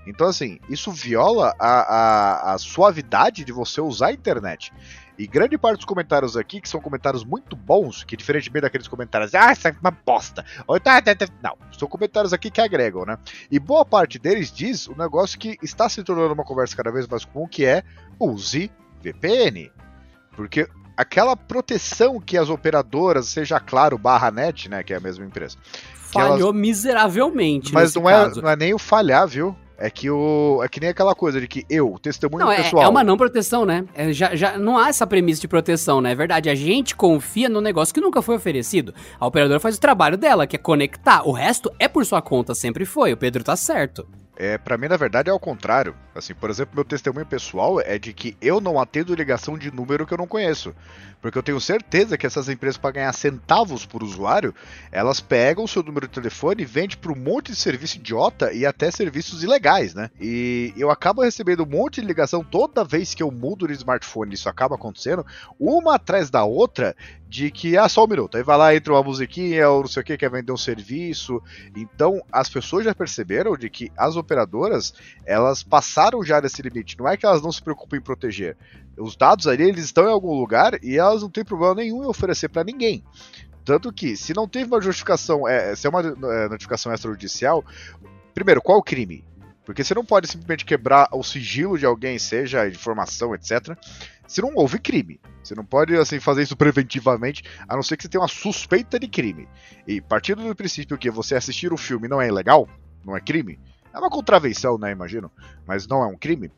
Então, assim, isso viola a, a, a suavidade de você usar a internet. E grande parte dos comentários aqui, que são comentários muito bons, que diferentemente daqueles comentários, ah, essa é uma bosta. Tá, tá, tá, não, são comentários aqui que agregam, né? E boa parte deles diz o um negócio que está se tornando uma conversa cada vez mais comum, que é use VPN. Porque aquela proteção que as operadoras, seja claro, barra net, né, que é a mesma empresa. Falhou elas... miseravelmente. Mas não é, não é nem o falhar, viu? É que o. É que nem aquela coisa de que eu, testemunho não, pessoal. É, é uma não proteção, né? É, já, já não há essa premissa de proteção, né? É verdade. A gente confia no negócio que nunca foi oferecido. A operadora faz o trabalho dela, que é conectar. O resto é por sua conta, sempre foi. O Pedro tá certo. É, para mim, na verdade, é ao contrário. Assim, por exemplo, meu testemunho pessoal é de que eu não atendo ligação de número que eu não conheço. Porque eu tenho certeza que essas empresas, para ganhar centavos por usuário, elas pegam o seu número de telefone e vendem para um monte de serviço idiota e até serviços ilegais, né? E eu acabo recebendo um monte de ligação toda vez que eu mudo de smartphone, isso acaba acontecendo, uma atrás da outra, de que, ah, só um minuto, aí vai lá, entra uma musiquinha, ou não sei o que, quer vender um serviço. Então, as pessoas já perceberam de que as operadoras, elas passaram já desse limite. Não é que elas não se preocupem em proteger. Os dados ali, eles estão em algum lugar e elas não têm problema nenhum em oferecer para ninguém. Tanto que, se não teve uma justificação, é, se é uma é, notificação extrajudicial, primeiro, qual o crime? Porque você não pode simplesmente quebrar o sigilo de alguém, seja informação, etc., se não houve crime. Você não pode assim fazer isso preventivamente, a não ser que você tenha uma suspeita de crime. E partindo do princípio que você assistir o filme não é ilegal, não é crime, é uma contravenção, né, imagino, mas não é um crime.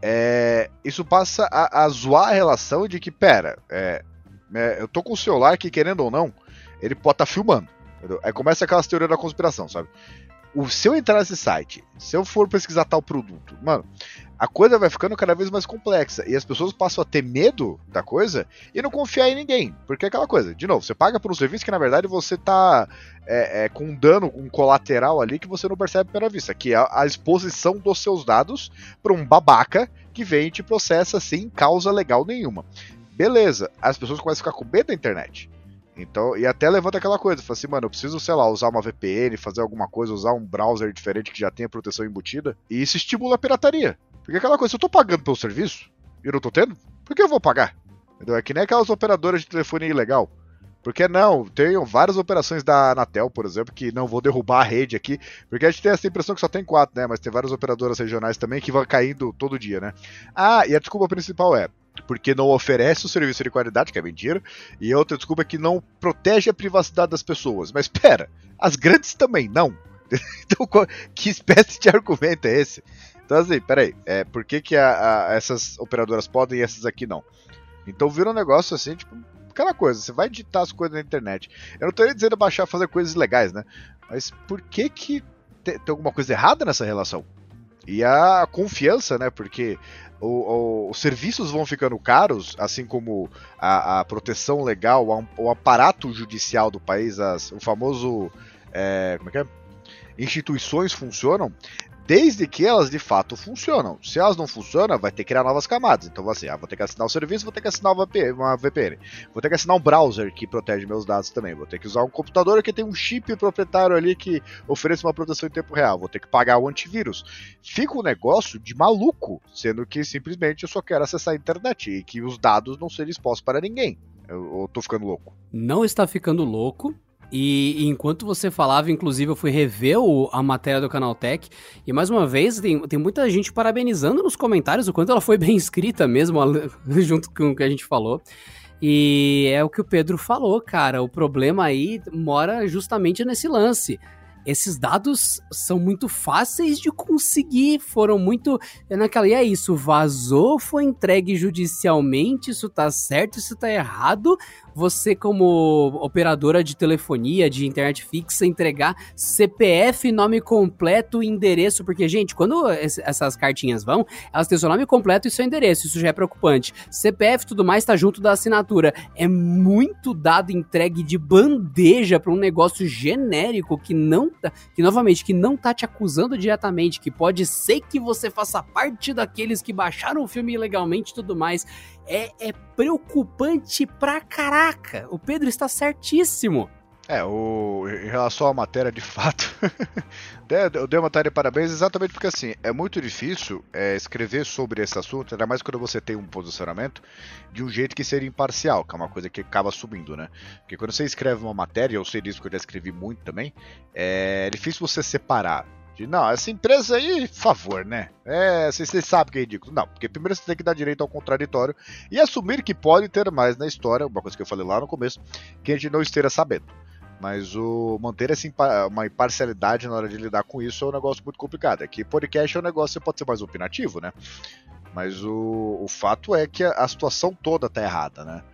É, isso passa a, a, zoar a relação de que, pera, é, é, eu tô com o celular que, querendo ou não, ele pode estar tá filmando. Aí começa aquelas teorias da conspiração, sabe? O, se eu entrar nesse site, se eu for pesquisar tal produto, mano, a coisa vai ficando cada vez mais complexa e as pessoas passam a ter medo da coisa e não confiar em ninguém. Porque é aquela coisa, de novo, você paga por um serviço que na verdade você tá é, é, com um dano, um colateral ali que você não percebe pela vista, que é a exposição dos seus dados para um babaca que vem e te processa sem causa legal nenhuma. Beleza, as pessoas começam a ficar com medo da internet. Então, e até levanta aquela coisa, fala assim, mano, eu preciso, sei lá, usar uma VPN, fazer alguma coisa, usar um browser diferente que já tenha proteção embutida, e isso estimula a pirataria. Porque aquela coisa, se eu tô pagando pelo serviço e não tô tendo, por que eu vou pagar? Entendeu? É que nem aquelas operadoras de telefone ilegal. Porque não, tem várias operações da Anatel, por exemplo, que não vou derrubar a rede aqui, porque a gente tem essa impressão que só tem quatro, né? Mas tem várias operadoras regionais também que vão caindo todo dia, né? Ah, e a desculpa principal é porque não oferece o serviço de qualidade, que é mentira, e outra desculpa é que não protege a privacidade das pessoas. Mas espera, as grandes também não. então, que espécie de argumento é esse? Então, assim, peraí, é, por que, que a, a, essas operadoras podem e essas aqui não? Então vira um negócio assim, tipo, aquela coisa, você vai digitar as coisas na internet. Eu não tô nem dizendo baixar fazer coisas legais, né? Mas por que que tem, tem alguma coisa errada nessa relação? E a confiança, né? Porque o, o, os serviços vão ficando caros, assim como a, a proteção legal, o, o, aparato judicial do país, as, o famoso. É, como é que é? Instituições funcionam, desde que elas de fato funcionam. Se elas não funcionam, vai ter que criar novas camadas. Então, assim, ah, vou ter que assinar o serviço, vou ter que assinar uma VPN, vou ter que assinar um browser que protege meus dados também, vou ter que usar um computador que tem um chip proprietário ali que oferece uma proteção em tempo real, vou ter que pagar o antivírus. Fica um negócio de maluco, sendo que simplesmente eu só quero acessar a internet e que os dados não sejam expostos para ninguém. Eu, eu tô ficando louco. Não está ficando louco. E, enquanto você falava, inclusive, eu fui rever o, a matéria do Canaltech. E mais uma vez, tem, tem muita gente parabenizando nos comentários o quanto ela foi bem escrita mesmo, junto com o que a gente falou. E é o que o Pedro falou, cara. O problema aí mora justamente nesse lance esses dados são muito fáceis de conseguir, foram muito. É naquela, e é isso, vazou, foi entregue judicialmente, isso tá certo, isso tá errado você, como operadora de telefonia, de internet fixa, entregar CPF, nome completo e endereço, porque, gente, quando essas cartinhas vão, elas têm seu nome completo e seu endereço, isso já é preocupante. CPF e tudo mais tá junto da assinatura. É muito dado entregue de bandeja para um negócio genérico que não tá, que novamente, que não tá te acusando diretamente, que pode ser que você faça parte daqueles que baixaram o filme ilegalmente e tudo mais é, é preocupante pra caraca. O Pedro está certíssimo. É, o, em relação à matéria, de fato, eu dei a matéria de parabéns exatamente porque assim, é muito difícil é, escrever sobre esse assunto, ainda mais quando você tem um posicionamento, de um jeito que seja imparcial, que é uma coisa que acaba subindo, né? Porque quando você escreve uma matéria, eu sei disso que eu já escrevi muito também, é difícil você separar de, não, essa empresa aí, favor, né? É, vocês, sabem que é ridículo. Não, porque primeiro você tem que dar direito ao contraditório e assumir que pode ter mais na história, uma coisa que eu falei lá no começo, que a gente não esteja sabendo. Mas o manter essa uma imparcialidade na hora de lidar com isso é um negócio muito complicado. É que podcast é um negócio que pode ser mais opinativo, né? Mas o, o fato é que a, a situação toda tá errada, né?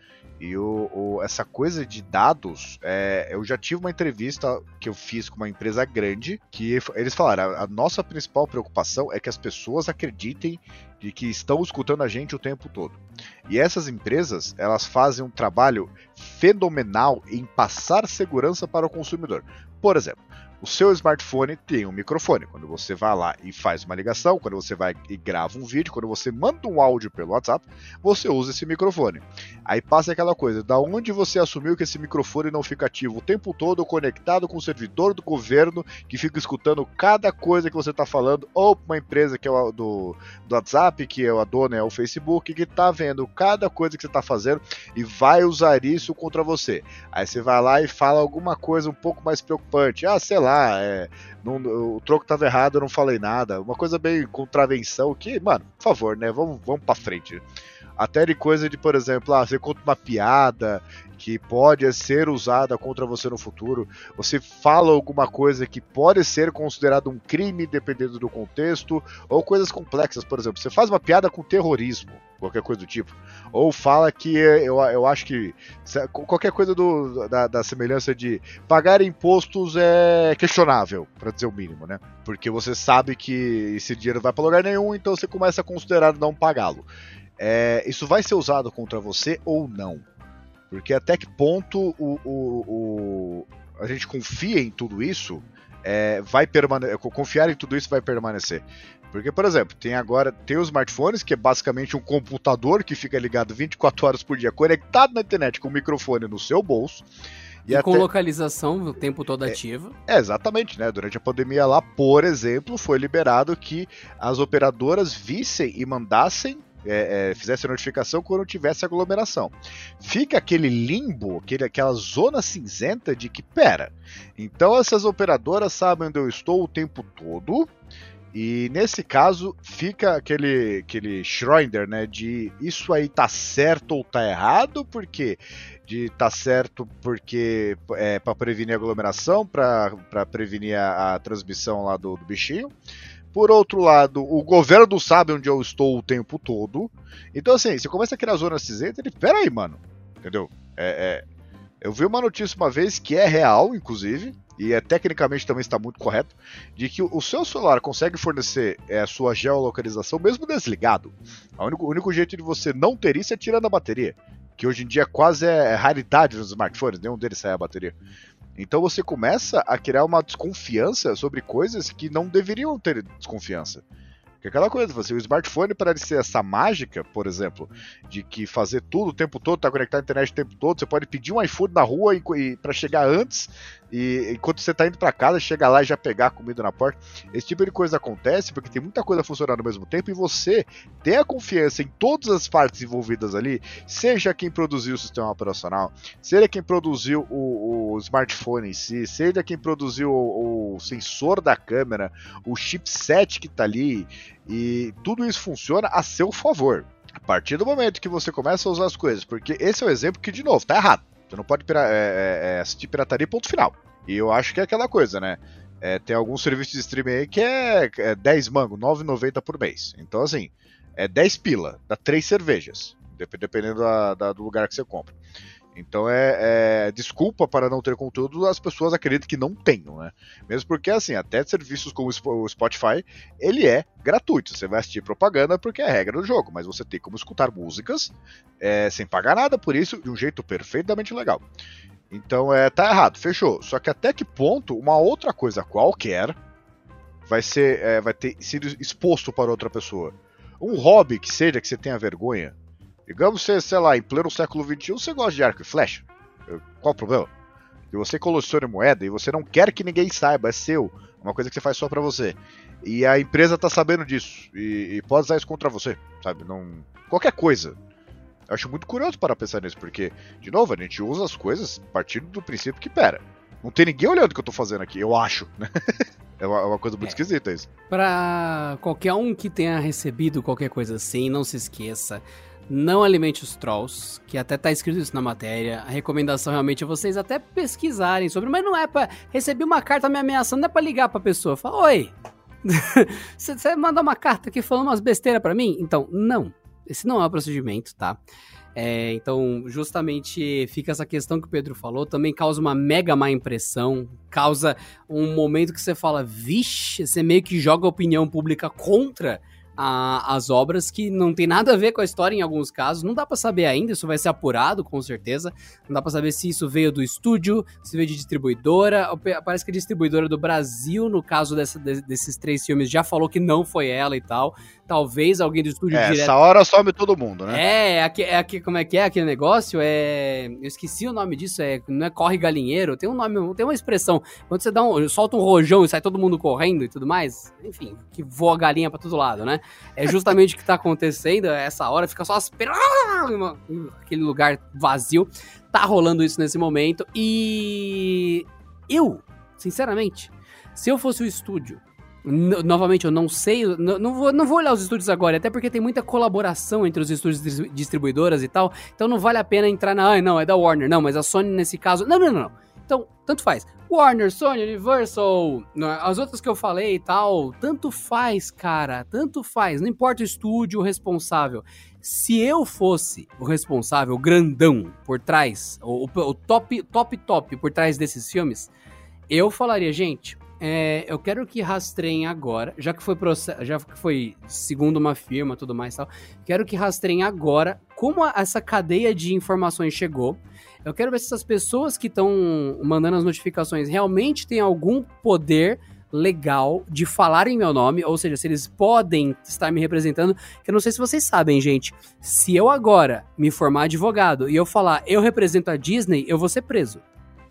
E o, o, essa coisa de dados, é, eu já tive uma entrevista que eu fiz com uma empresa grande que eles falaram: a, a nossa principal preocupação é que as pessoas acreditem de que estão escutando a gente o tempo todo. E essas empresas, elas fazem um trabalho fenomenal em passar segurança para o consumidor. Por exemplo, o seu smartphone tem um microfone. Quando você vai lá e faz uma ligação, quando você vai e grava um vídeo, quando você manda um áudio pelo WhatsApp, você usa esse microfone. Aí passa aquela coisa, da onde você assumiu que esse microfone não fica ativo o tempo todo conectado com o servidor do governo que fica escutando cada coisa que você está falando, ou uma empresa que é o do, do WhatsApp, que é a dona é o Facebook, que está vendo cada coisa que você está fazendo e vai usar isso contra você. Aí você vai lá e fala alguma coisa um pouco mais preocupante. Ah, sei lá lá, é, não, o troco tava errado, eu não falei nada. Uma coisa bem contravenção que, mano, por favor, né? Vamos, vamos pra frente. Até de coisa de, por exemplo, ah, você conta uma piada que pode ser usada contra você no futuro, você fala alguma coisa que pode ser considerado um crime dependendo do contexto, ou coisas complexas, por exemplo, você faz uma piada com terrorismo, qualquer coisa do tipo, ou fala que eu, eu acho que qualquer coisa do, da, da semelhança de pagar impostos é questionável, para dizer o mínimo, né? Porque você sabe que esse dinheiro vai para lugar nenhum, então você começa a considerar não pagá-lo. É, isso vai ser usado contra você ou não? Porque até que ponto o, o, o a gente confia em tudo isso é, vai permanecer. Confiar em tudo isso vai permanecer. Porque, por exemplo, tem agora tem os smartphones, que é basicamente um computador que fica ligado 24 horas por dia, conectado na internet com o microfone no seu bolso. E, e até... com localização o tempo todo ativa. É, é, exatamente, né? Durante a pandemia lá, por exemplo, foi liberado que as operadoras vissem e mandassem é, é, fizesse a notificação quando tivesse aglomeração. Fica aquele limbo, aquele, aquela zona cinzenta de que, pera, então essas operadoras sabem onde eu estou o tempo todo, e nesse caso fica aquele, aquele Schroeder, né? De isso aí tá certo ou tá errado, porque de tá certo porque é para prevenir aglomeração, para prevenir a, a, transmissão lá do, do bichinho. Por outro lado, o governo não sabe onde eu estou o tempo todo. Então, assim, você começa a criar zona cinzenta, ele, peraí, mano. Entendeu? É, é, eu vi uma notícia uma vez que é real, inclusive, e é tecnicamente também está muito correto, de que o seu celular consegue fornecer é, a sua geolocalização mesmo desligado. O único, o único jeito de você não ter isso é tirando a bateria. Que hoje em dia quase é raridade nos smartphones, nenhum deles sai a bateria. Então você começa a criar uma desconfiança sobre coisas que não deveriam ter desconfiança. Que aquela coisa, você, o smartphone, para ele ser essa mágica, por exemplo, de que fazer tudo o tempo todo, tá conectado à internet o tempo todo, você pode pedir um iFood na rua e, e para chegar antes, e enquanto você tá indo para casa, chega lá e já pegar a comida na porta. Esse tipo de coisa acontece porque tem muita coisa funcionando ao mesmo tempo e você tem a confiança em todas as partes envolvidas ali, seja quem produziu o sistema operacional, seja quem produziu o, o smartphone em si, seja quem produziu o, o sensor da câmera, o chipset que tá ali, e tudo isso funciona a seu favor. A partir do momento que você começa a usar as coisas, porque esse é o exemplo que, de novo, tá errado. Você não pode é, é, é assistir pirataria, ponto final. E eu acho que é aquela coisa, né? É, tem alguns serviços de streaming aí que é, é 10 mango, 9,90 por mês. Então, assim, é 10 pila, dá 3 cervejas, dependendo da, da, do lugar que você compra. Então é, é, desculpa para não ter conteúdo, as pessoas acreditam que não tenham, né? Mesmo porque assim, até serviços como o Spotify, ele é gratuito. Você vai assistir propaganda porque é a regra do jogo, mas você tem como escutar músicas é, sem pagar nada por isso, de um jeito perfeitamente legal. Então é, tá errado, fechou. Só que até que ponto uma outra coisa qualquer vai ser, é, vai ter sido exposto para outra pessoa? Um hobby que seja que você tenha vergonha, Digamos você, sei lá, em pleno século XXI, você gosta de arco e flecha. Qual o problema? E você coleciona moeda e você não quer que ninguém saiba, é seu. É uma coisa que você faz só para você. E a empresa tá sabendo disso. E, e, pode usar isso contra você, sabe? Não. Qualquer coisa. Eu acho muito curioso para pensar nisso, porque, de novo, a gente usa as coisas partindo do princípio que, pera, não tem ninguém olhando o que eu tô fazendo aqui, eu acho, né? É uma, é uma, coisa muito é. esquisita isso. Pra qualquer um que tenha recebido qualquer coisa assim, não se esqueça não alimente os trolls, que até tá escrito isso na matéria. A recomendação realmente é vocês até pesquisarem sobre, mas não é para receber uma carta me ameaçando, não é para ligar pra pessoa. Fala, oi, você mandou uma carta aqui falando umas besteiras para mim? Então, não. Esse não é o procedimento, tá? É, então, justamente fica essa questão que o Pedro falou, também causa uma mega má impressão, causa um momento que você fala, vixe, você meio que joga a opinião pública contra a, as obras que não tem nada a ver com a história em alguns casos. Não dá para saber ainda, isso vai ser apurado com certeza. Não dá para saber se isso veio do estúdio, se veio de distribuidora. Parece que a distribuidora do Brasil, no caso dessa, desses três filmes, já falou que não foi ela e tal. Talvez alguém do estúdio é, direto. Essa hora some todo mundo, né? É, é, aqui, é aqui, como é que é aquele negócio? É. Eu esqueci o nome disso, é. Não é corre galinheiro, tem um nome, tem uma expressão. Quando você dá um. solta um rojão e sai todo mundo correndo e tudo mais. Enfim, que voa galinha pra todo lado, né? É justamente o que tá acontecendo. Essa hora fica só esperando aquele lugar vazio. Tá rolando isso nesse momento. E. Eu, sinceramente, se eu fosse o estúdio Novamente, eu não sei, não vou, não vou olhar os estúdios agora, até porque tem muita colaboração entre os estúdios distribuidoras e tal, então não vale a pena entrar na, ah, não, é da Warner, não, mas a Sony nesse caso, não, não, não, não. Então, tanto faz. Warner, Sony, Universal, né, as outras que eu falei e tal, tanto faz, cara, tanto faz, não importa o estúdio o responsável. Se eu fosse o responsável, o grandão, por trás, o, o top, top, top por trás desses filmes, eu falaria, gente, é, eu quero que rastreiem agora, já que foi já que foi segundo uma firma, tudo mais tal. Quero que rastreiem agora como a, essa cadeia de informações chegou. Eu quero ver se essas pessoas que estão mandando as notificações realmente têm algum poder legal de falar em meu nome, ou seja, se eles podem estar me representando, que eu não sei se vocês sabem, gente. Se eu agora me formar advogado e eu falar eu represento a Disney, eu vou ser preso.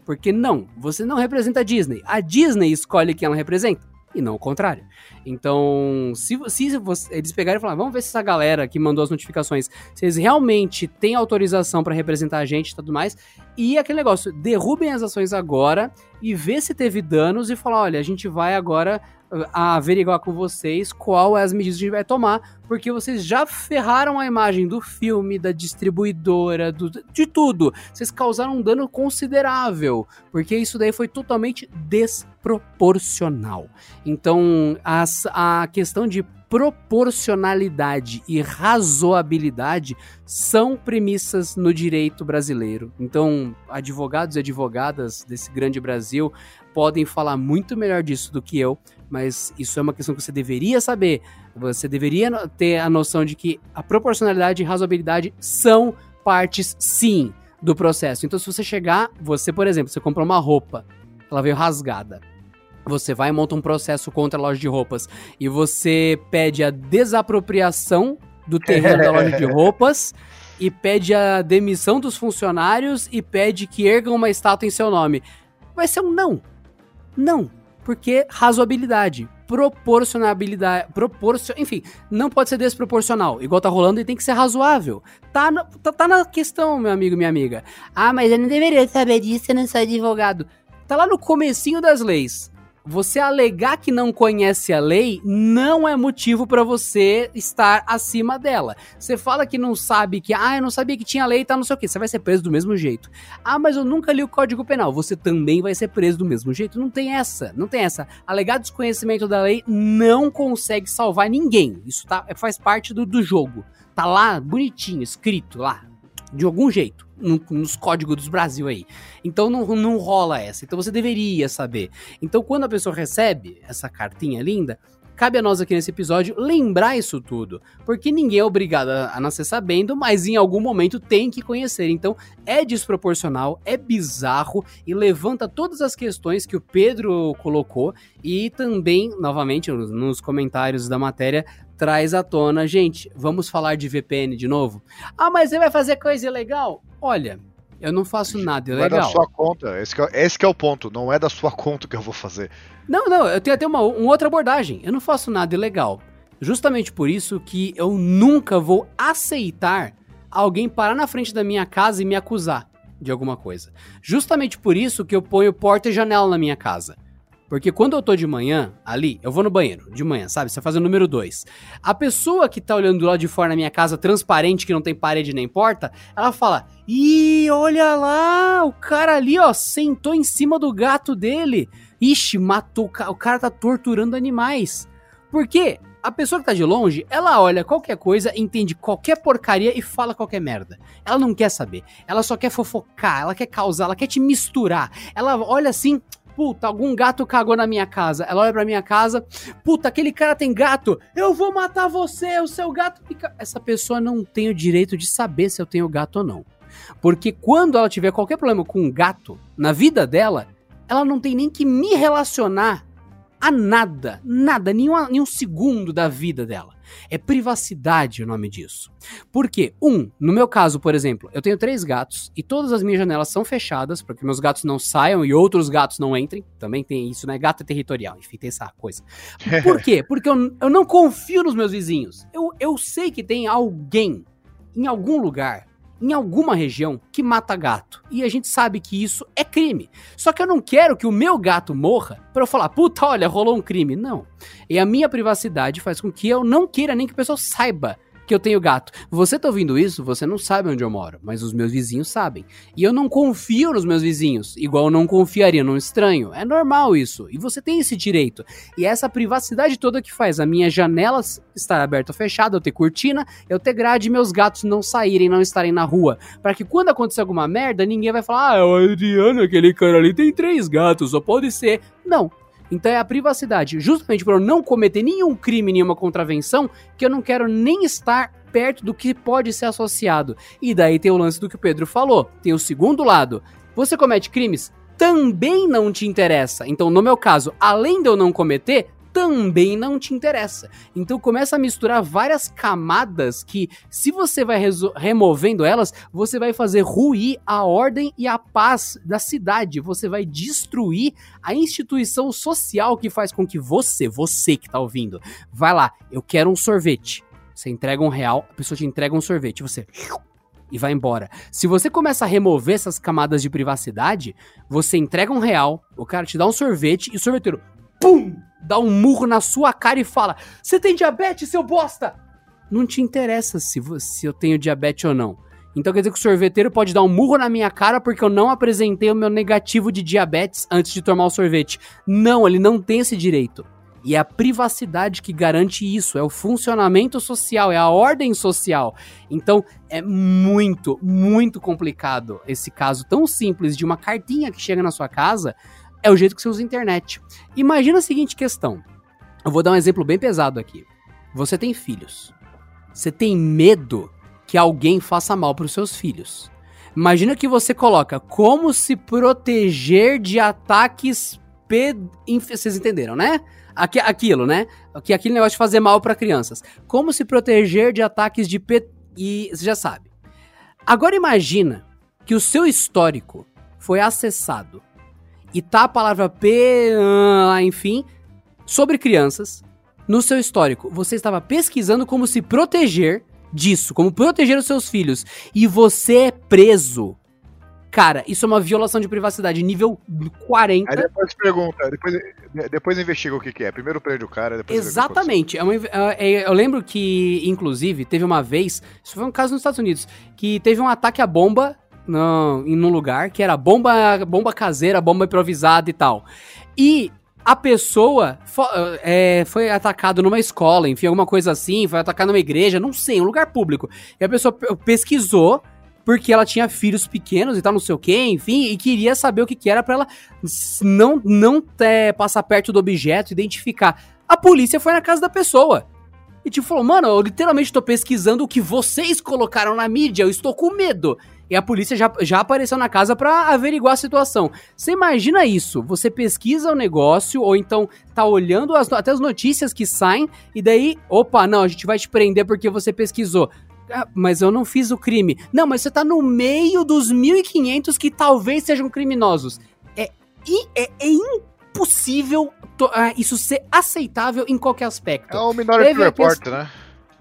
Porque não, você não representa a Disney. A Disney escolhe quem ela representa e não o contrário. Então, se, se você, eles pegarem e falar, vamos ver se essa galera que mandou as notificações, se eles realmente têm autorização para representar a gente e tudo mais, e aquele negócio, derrubem as ações agora e vê se teve danos e falar, olha, a gente vai agora a averiguar com vocês qual é as medidas que a gente vai tomar, porque vocês já ferraram a imagem do filme, da distribuidora, do, de tudo. Vocês causaram um dano considerável, porque isso daí foi totalmente desproporcional. Então, as, a questão de proporcionalidade e razoabilidade são premissas no direito brasileiro. Então, advogados e advogadas desse grande Brasil podem falar muito melhor disso do que eu, mas isso é uma questão que você deveria saber. Você deveria ter a noção de que a proporcionalidade e razoabilidade são partes, sim, do processo. Então, se você chegar, você, por exemplo, você comprou uma roupa, ela veio rasgada. Você vai e monta um processo contra a loja de roupas e você pede a desapropriação do terreno da loja de roupas e pede a demissão dos funcionários e pede que ergam uma estátua em seu nome. Vai ser um não. Não porque razoabilidade, proporcionabilidade, proporcion, enfim, não pode ser desproporcional, igual tá rolando e tem que ser razoável. Tá na, tá, tá na questão, meu amigo, minha amiga. Ah, mas eu não deveria saber disso, eu não sou advogado. Tá lá no comecinho das leis você alegar que não conhece a lei não é motivo para você estar acima dela. Você fala que não sabe que, ah, eu não sabia que tinha lei e tá não sei o que, você vai ser preso do mesmo jeito. Ah, mas eu nunca li o Código Penal, você também vai ser preso do mesmo jeito. Não tem essa, não tem essa. Alegar desconhecimento da lei não consegue salvar ninguém. Isso tá, faz parte do, do jogo. Tá lá, bonitinho, escrito lá, de algum jeito no, nos códigos dos Brasil aí. Então não, não rola essa. Então você deveria saber. Então quando a pessoa recebe essa cartinha linda, cabe a nós aqui nesse episódio lembrar isso tudo, porque ninguém é obrigado a, a nascer sabendo, mas em algum momento tem que conhecer. Então é desproporcional, é bizarro e levanta todas as questões que o Pedro colocou e também, novamente, nos comentários da matéria, traz à tona, gente, vamos falar de VPN de novo? Ah, mas ele vai fazer coisa ilegal? Olha, eu não faço nada ilegal. Não é da sua conta, esse é, esse é o ponto, não é da sua conta que eu vou fazer. Não, não, eu tenho até uma, uma outra abordagem. Eu não faço nada ilegal. Justamente por isso que eu nunca vou aceitar alguém parar na frente da minha casa e me acusar de alguma coisa. Justamente por isso que eu ponho porta e janela na minha casa. Porque quando eu tô de manhã, ali, eu vou no banheiro, de manhã, sabe? Você faz o número 2. A pessoa que tá olhando do lado de fora na minha casa, transparente, que não tem parede nem porta, ela fala: Ih, olha lá, o cara ali, ó, sentou em cima do gato dele. Ixi, matou, o cara tá torturando animais. Por quê? A pessoa que tá de longe, ela olha qualquer coisa, entende qualquer porcaria e fala qualquer merda. Ela não quer saber. Ela só quer fofocar, ela quer causar, ela quer te misturar. Ela olha assim, Puta, algum gato cagou na minha casa. Ela olha pra minha casa. Puta, aquele cara tem gato. Eu vou matar você, o seu gato fica. Essa pessoa não tem o direito de saber se eu tenho gato ou não. Porque quando ela tiver qualquer problema com um gato na vida dela, ela não tem nem que me relacionar a nada, nada, nenhum, nenhum segundo da vida dela. É privacidade o nome disso. Porque, um, no meu caso, por exemplo, eu tenho três gatos e todas as minhas janelas são fechadas para que meus gatos não saiam e outros gatos não entrem. Também tem isso, né? Gato é territorial, enfim, tem essa coisa. Por quê? Porque eu, eu não confio nos meus vizinhos. Eu, eu sei que tem alguém em algum lugar em alguma região que mata gato. E a gente sabe que isso é crime. Só que eu não quero que o meu gato morra para eu falar, puta, olha, rolou um crime. Não. E a minha privacidade faz com que eu não queira nem que a pessoa saiba que eu tenho gato. Você tá ouvindo isso? Você não sabe onde eu moro, mas os meus vizinhos sabem. E eu não confio nos meus vizinhos, igual eu não confiaria num estranho. É normal isso. E você tem esse direito. E é essa privacidade toda que faz a minha janela estar aberta ou fechada, eu ter cortina, eu ter grade e meus gatos não saírem, não estarem na rua. para que quando acontecer alguma merda, ninguém vai falar: ah, o Adriano, aquele cara ali tem três gatos, só pode ser. Não, então é a privacidade, justamente por eu não cometer nenhum crime, nenhuma contravenção, que eu não quero nem estar perto do que pode ser associado. E daí tem o lance do que o Pedro falou. Tem o segundo lado. Você comete crimes? Também não te interessa. Então, no meu caso, além de eu não cometer, também não te interessa. Então começa a misturar várias camadas que, se você vai removendo elas, você vai fazer ruir a ordem e a paz da cidade. Você vai destruir a instituição social que faz com que você, você que tá ouvindo, vai lá, eu quero um sorvete. Você entrega um real, a pessoa te entrega um sorvete, você e vai embora. Se você começa a remover essas camadas de privacidade, você entrega um real, o cara te dá um sorvete e o sorveteiro, pum, dá um murro na sua cara e fala: Você tem diabetes, seu bosta? Não te interessa se, se eu tenho diabetes ou não. Então quer dizer que o sorveteiro pode dar um murro na minha cara porque eu não apresentei o meu negativo de diabetes antes de tomar o sorvete. Não, ele não tem esse direito. E é a privacidade que garante isso, é o funcionamento social, é a ordem social. Então é muito, muito complicado esse caso tão simples de uma cartinha que chega na sua casa é o jeito que você usa a internet. Imagina a seguinte questão. Eu vou dar um exemplo bem pesado aqui. Você tem filhos. Você tem medo que alguém faça mal para os seus filhos. Imagina que você coloca como se proteger de ataques ped... Vocês entenderam, né? Aqui, aquilo, né? Aqui, aquele negócio de fazer mal para crianças. Como se proteger de ataques de ped... E você já sabe. Agora imagina que o seu histórico foi acessado e tá a palavra P, enfim, sobre crianças no seu histórico. Você estava pesquisando como se proteger disso, como proteger os seus filhos, e você é preso. Cara, isso é uma violação de privacidade nível 40. Aí depois pergunta, depois, depois investiga o que, que é. Primeiro prende o cara, depois. Exatamente. É uma, é, é, eu lembro que, inclusive, teve uma vez, isso foi um caso nos Estados Unidos, que teve um ataque à bomba em um lugar que era bomba, bomba caseira, bomba improvisada e tal. E a pessoa foi, é, foi atacado numa escola, enfim, alguma coisa assim, foi atacado numa igreja, não sei, um lugar público. E a pessoa pesquisou porque ela tinha filhos pequenos e tal, não sei o que, enfim, e queria saber o que, que era para ela não não é, passar perto do objeto, identificar. A polícia foi na casa da pessoa. E tipo, falou, mano, eu literalmente tô pesquisando o que vocês colocaram na mídia, eu estou com medo e a polícia já, já apareceu na casa para averiguar a situação. Você imagina isso? Você pesquisa o negócio, ou então tá olhando as, até as notícias que saem, e daí, opa, não, a gente vai te prender porque você pesquisou. Ah, mas eu não fiz o crime. Não, mas você tá no meio dos 1.500 que talvez sejam criminosos. É, é, é impossível uh, isso ser aceitável em qualquer aspecto. É o Minority Report, né?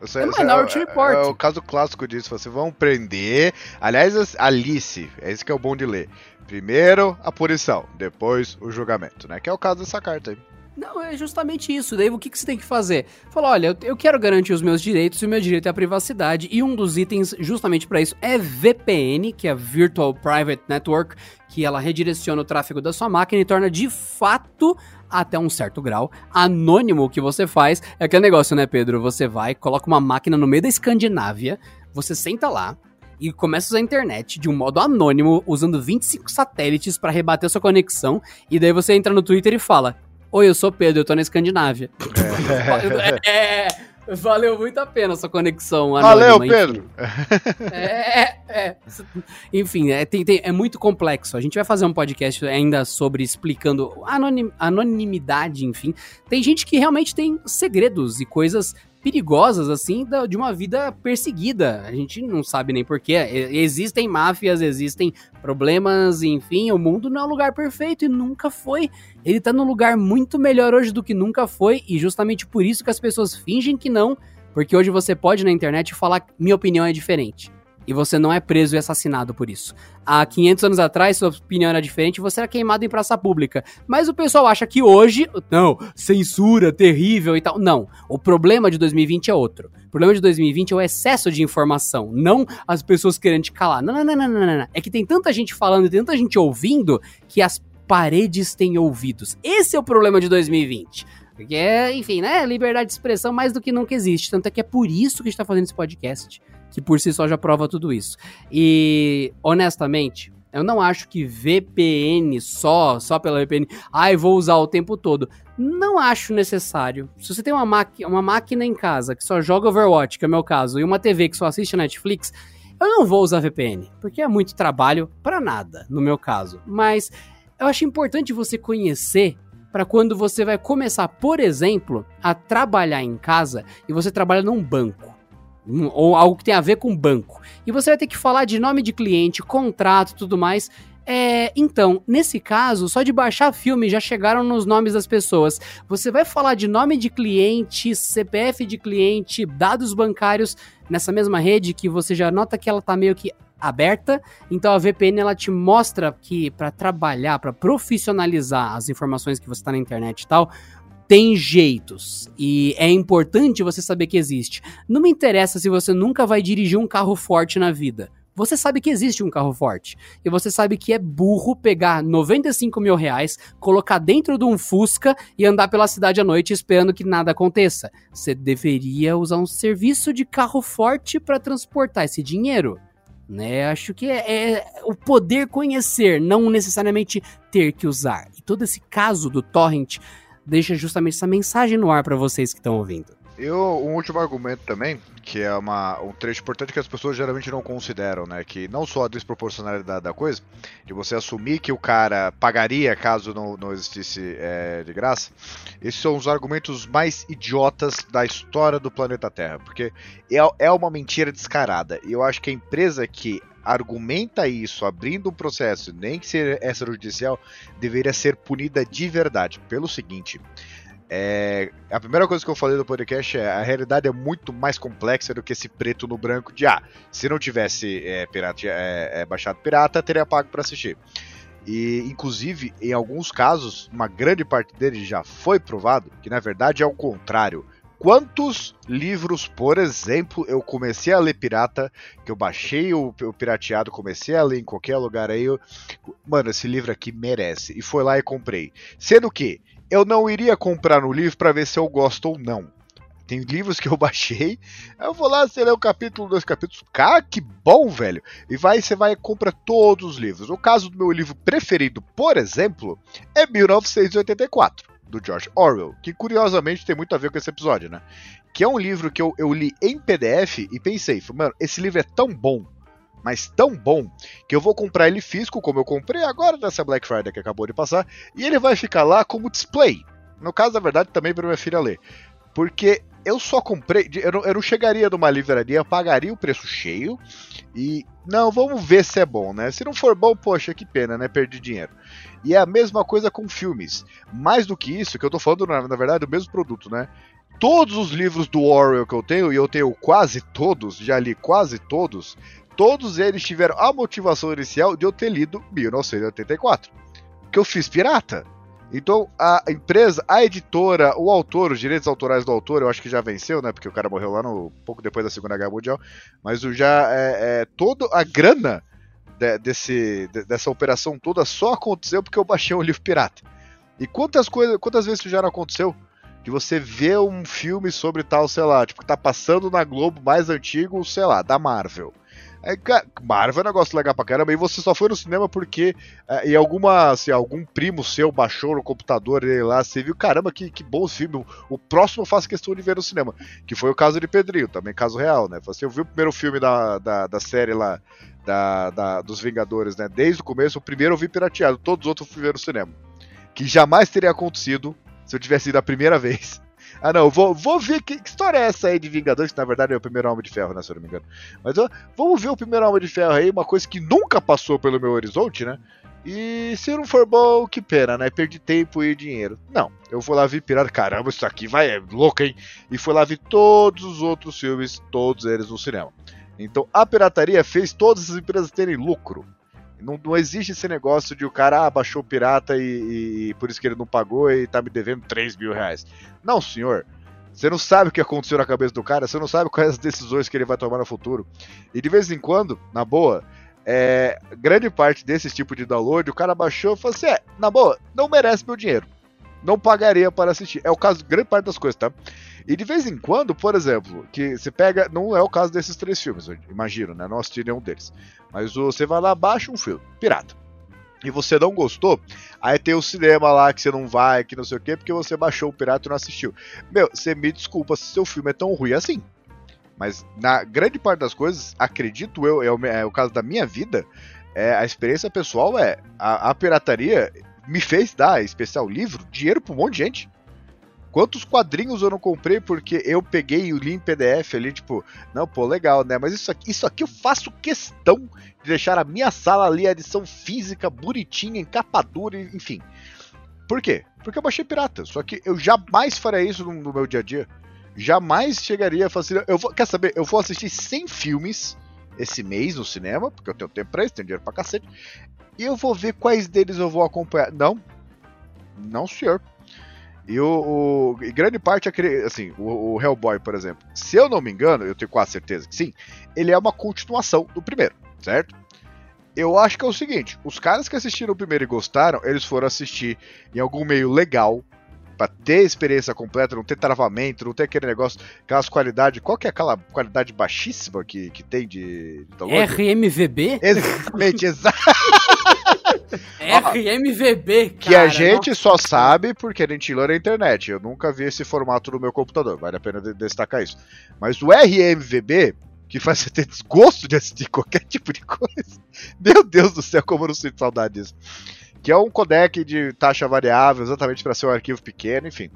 Você, é Minority é, Report. É, é, o caso clássico disso. Vocês vão prender. Aliás, Alice, é isso que é o bom de ler. Primeiro a punição, depois o julgamento, né? Que é o caso dessa carta aí. Não, é justamente isso. Daí o que, que você tem que fazer? Falar, olha, eu quero garantir os meus direitos e o meu direito é a privacidade. E um dos itens justamente para isso é VPN, que é Virtual Private Network, que ela redireciona o tráfego da sua máquina e torna de fato até um certo grau, anônimo o que você faz. É aquele negócio, né, Pedro? Você vai, coloca uma máquina no meio da Escandinávia, você senta lá e começa a usar a internet de um modo anônimo, usando 25 satélites para rebater sua conexão, e daí você entra no Twitter e fala: Oi, eu sou Pedro, eu tô na Escandinávia. É. é, valeu muito a pena essa conexão. Anônima, valeu, Pedro! É, é, é. Enfim, é, tem, tem, é muito complexo. A gente vai fazer um podcast ainda sobre explicando anonim, anonimidade, enfim. Tem gente que realmente tem segredos e coisas perigosas, assim, de uma vida perseguida. A gente não sabe nem porquê. Existem máfias, existem problemas, enfim, o mundo não é um lugar perfeito e nunca foi. Ele tá num lugar muito melhor hoje do que nunca foi, e justamente por isso que as pessoas fingem que não, porque hoje você pode na internet falar minha opinião é diferente. E você não é preso e assassinado por isso. Há 500 anos atrás, sua opinião era diferente, você era queimado em praça pública. Mas o pessoal acha que hoje, não, censura, terrível e tal. Não, o problema de 2020 é outro. O problema de 2020 é o excesso de informação, não as pessoas querendo te calar. Não, não, não, não, não, não. É que tem tanta gente falando e tanta gente ouvindo que as paredes têm ouvidos. Esse é o problema de 2020. Porque, é, enfim, né? Liberdade de expressão mais do que nunca existe. Tanto é que é por isso que a gente tá fazendo esse podcast. Que por si só já prova tudo isso. E, honestamente, eu não acho que VPN só, só pela VPN, ai, vou usar o tempo todo. Não acho necessário. Se você tem uma, uma máquina em casa que só joga Overwatch, que é o meu caso, e uma TV que só assiste Netflix, eu não vou usar VPN, porque é muito trabalho para nada, no meu caso. Mas eu acho importante você conhecer para quando você vai começar, por exemplo, a trabalhar em casa e você trabalha num banco ou algo que tem a ver com banco. E você vai ter que falar de nome de cliente, contrato, tudo mais. É, então, nesse caso, só de baixar filme já chegaram nos nomes das pessoas. Você vai falar de nome de cliente, CPF de cliente, dados bancários nessa mesma rede que você já nota que ela tá meio que aberta. Então a VPN ela te mostra que para trabalhar, para profissionalizar as informações que você está na internet e tal, tem jeitos e é importante você saber que existe. Não me interessa se você nunca vai dirigir um carro forte na vida. Você sabe que existe um carro forte. E você sabe que é burro pegar 95 mil reais, colocar dentro de um Fusca e andar pela cidade à noite esperando que nada aconteça. Você deveria usar um serviço de carro forte para transportar esse dinheiro né? Acho que é, é, o poder conhecer, não necessariamente ter que usar. E todo esse caso do torrent deixa justamente essa mensagem no ar para vocês que estão ouvindo. E um último argumento também, que é uma, um trecho importante que as pessoas geralmente não consideram, né? Que não só a desproporcionalidade da coisa, de você assumir que o cara pagaria caso não, não existisse é, de graça, esses são os argumentos mais idiotas da história do planeta Terra, porque é, é uma mentira descarada. E eu acho que a empresa que argumenta isso, abrindo um processo, nem que seja extrajudicial, deveria ser punida de verdade. Pelo seguinte. É, a primeira coisa que eu falei no podcast é a realidade é muito mais complexa do que esse preto no branco de ah, se não tivesse é, pirata, é, é baixado pirata, teria pago para assistir. E, inclusive, em alguns casos, uma grande parte deles já foi provado que, na verdade, é o contrário. Quantos livros, por exemplo, eu comecei a ler pirata, que eu baixei o, o pirateado, comecei a ler em qualquer lugar aí, eu, mano, esse livro aqui merece. E foi lá e comprei. Sendo que eu não iria comprar no livro para ver se eu gosto ou não. Tem livros que eu baixei, eu vou lá, você lê o capítulo, dois capítulos, cara, que bom, velho. E vai, você vai e compra todos os livros. O caso do meu livro preferido, por exemplo, é 1984, do George Orwell, que curiosamente tem muito a ver com esse episódio, né? Que é um livro que eu, eu li em PDF e pensei, mano, esse livro é tão bom mas tão bom que eu vou comprar ele físico, como eu comprei agora nessa Black Friday que acabou de passar, e ele vai ficar lá como display. No caso, na verdade, também para minha filha ler. Porque eu só comprei, eu não, eu não chegaria numa livraria, pagaria o preço cheio e não, vamos ver se é bom, né? Se não for bom, poxa, que pena, né? Perdi dinheiro. E é a mesma coisa com filmes. Mais do que isso, que eu tô falando, na, na verdade, do mesmo produto, né? Todos os livros do Orwell que eu tenho, e eu tenho quase todos, já li quase todos, todos eles tiveram a motivação inicial de eu ter lido 1984. Que eu fiz pirata. Então a empresa, a editora, o autor, os direitos autorais do autor, eu acho que já venceu, né? Porque o cara morreu lá no pouco depois da Segunda Guerra Mundial. Mas o já é, é toda a grana de, desse, de, dessa operação toda só aconteceu porque eu baixei um livro pirata. E quantas coisas, quantas vezes isso já não aconteceu? De você ver um filme sobre tal, sei lá, tipo, que tá passando na Globo mais antigo, sei lá, da Marvel. É, Marvel é um negócio legal pra caramba. E você só foi no cinema porque é, e alguma, assim, algum primo seu baixou no computador e lá, você viu, caramba, que, que bom filme. O, próximo eu faço questão de ver no cinema. Que foi o caso de Pedrinho, também caso real, né? Assim, eu vi o primeiro filme da, da, da série lá, da, da, dos Vingadores, né? Desde o começo, o primeiro eu vi pirateado, todos os outros eu fui ver no cinema. Que jamais teria acontecido se eu tivesse ido a primeira vez. Ah, não, vou, vou ver que, que, história é essa aí de Vingadores, que na verdade é o primeiro Alma de Ferro, né, se eu não me engano. Mas ó, vamos ver o primeiro Alma de Ferro aí, uma coisa que nunca passou pelo meu horizonte, né? E se não for bom, que pena, né? Perdi tempo e dinheiro. Não, eu vou lá ver pirata. Caramba, isso aqui vai, é louco, hein? E fui lá ver todos os outros filmes, todos eles no cinema. Então a pirataria fez todas as empresas terem lucro. Não, não existe esse negócio de o cara ah, baixou o pirata e, e, por isso que ele não pagou e tá me devendo 3 mil reais. Não, senhor. Você não sabe o que aconteceu na cabeça do cara, você não sabe quais as decisões que ele vai tomar no futuro. E de vez em quando, na boa, é, grande parte desse tipo de download, o cara baixou e falou assim: é, na boa, não merece meu dinheiro. Não pagaria para assistir. É o caso de grande parte das coisas, tá? E de vez em quando, por exemplo, que você pega. Não é o caso desses três filmes, eu imagino, né? Não assisti nenhum deles. Mas você vai lá, baixa um filme, pirata. E você não gostou, aí tem o cinema lá que você não vai, que não sei o quê, porque você baixou o pirata e não assistiu. Meu, você me desculpa se seu filme é tão ruim assim. Mas na grande parte das coisas, acredito eu, é o, é o caso da minha vida, é, a experiência pessoal é a, a pirataria me fez dar, especial livro, dinheiro pra um monte de gente. Quantos quadrinhos eu não comprei porque eu peguei o li em PDF ali, tipo, não, pô, legal, né? Mas isso aqui, isso aqui eu faço questão de deixar a minha sala ali, a edição física, bonitinha, encapadura, enfim. Por quê? Porque eu baixei pirata. Só que eu jamais faria isso no, no meu dia a dia. Jamais chegaria a fazer. Eu vou, quer saber? Eu vou assistir 100 filmes esse mês no cinema, porque eu tenho tempo pra isso, tenho dinheiro pra cacete. E eu vou ver quais deles eu vou acompanhar. Não. Não, senhor. E o, o e grande parte, assim, o, o, Hellboy, por exemplo, se eu não me engano, eu tenho quase certeza que sim, ele é uma continuação do primeiro, certo? Eu acho que é o seguinte: os caras que assistiram o primeiro e gostaram, eles foram assistir em algum meio legal, para ter experiência completa, não ter travamento, não ter aquele negócio, aquelas qualidades. Qual que é aquela qualidade baixíssima que, que tem de, de RMVB? Exatamente, exato. RMVB, cara. Que a gente só sabe porque a gente lê na internet. Eu nunca vi esse formato no meu computador, vale a pena destacar isso. Mas o RMVB, que faz você ter desgosto de assistir qualquer tipo de coisa. Meu Deus do céu, como eu não sinto saudade disso. Que é um codec de taxa variável, exatamente para ser um arquivo pequeno, enfim.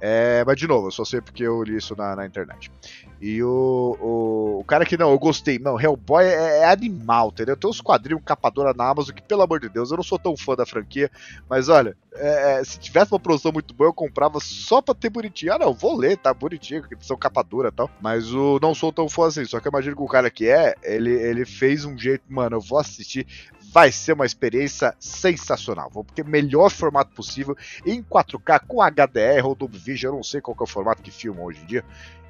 É, mas de novo, eu só sei porque eu li isso na, na internet. E o, o, o, cara que não, eu gostei. Não, Hellboy é, é animal, entendeu? Tem uns quadrinhos capadora na Amazon que, pelo amor de Deus, eu não sou tão fã da franquia. Mas olha, é, é se tivesse uma produção muito boa, eu comprava só pra ter bonitinho. Ah, não, vou ler, tá bonitinho, que são capadura e tal. Mas o não sou tão fã assim. Só que eu imagino que o cara que é, ele, ele fez um jeito, mano, eu vou assistir vai ser uma experiência sensacional. Vou o melhor formato possível em 4K com HDR ou Dolby Vision, eu não sei qual é o formato que filma hoje em dia.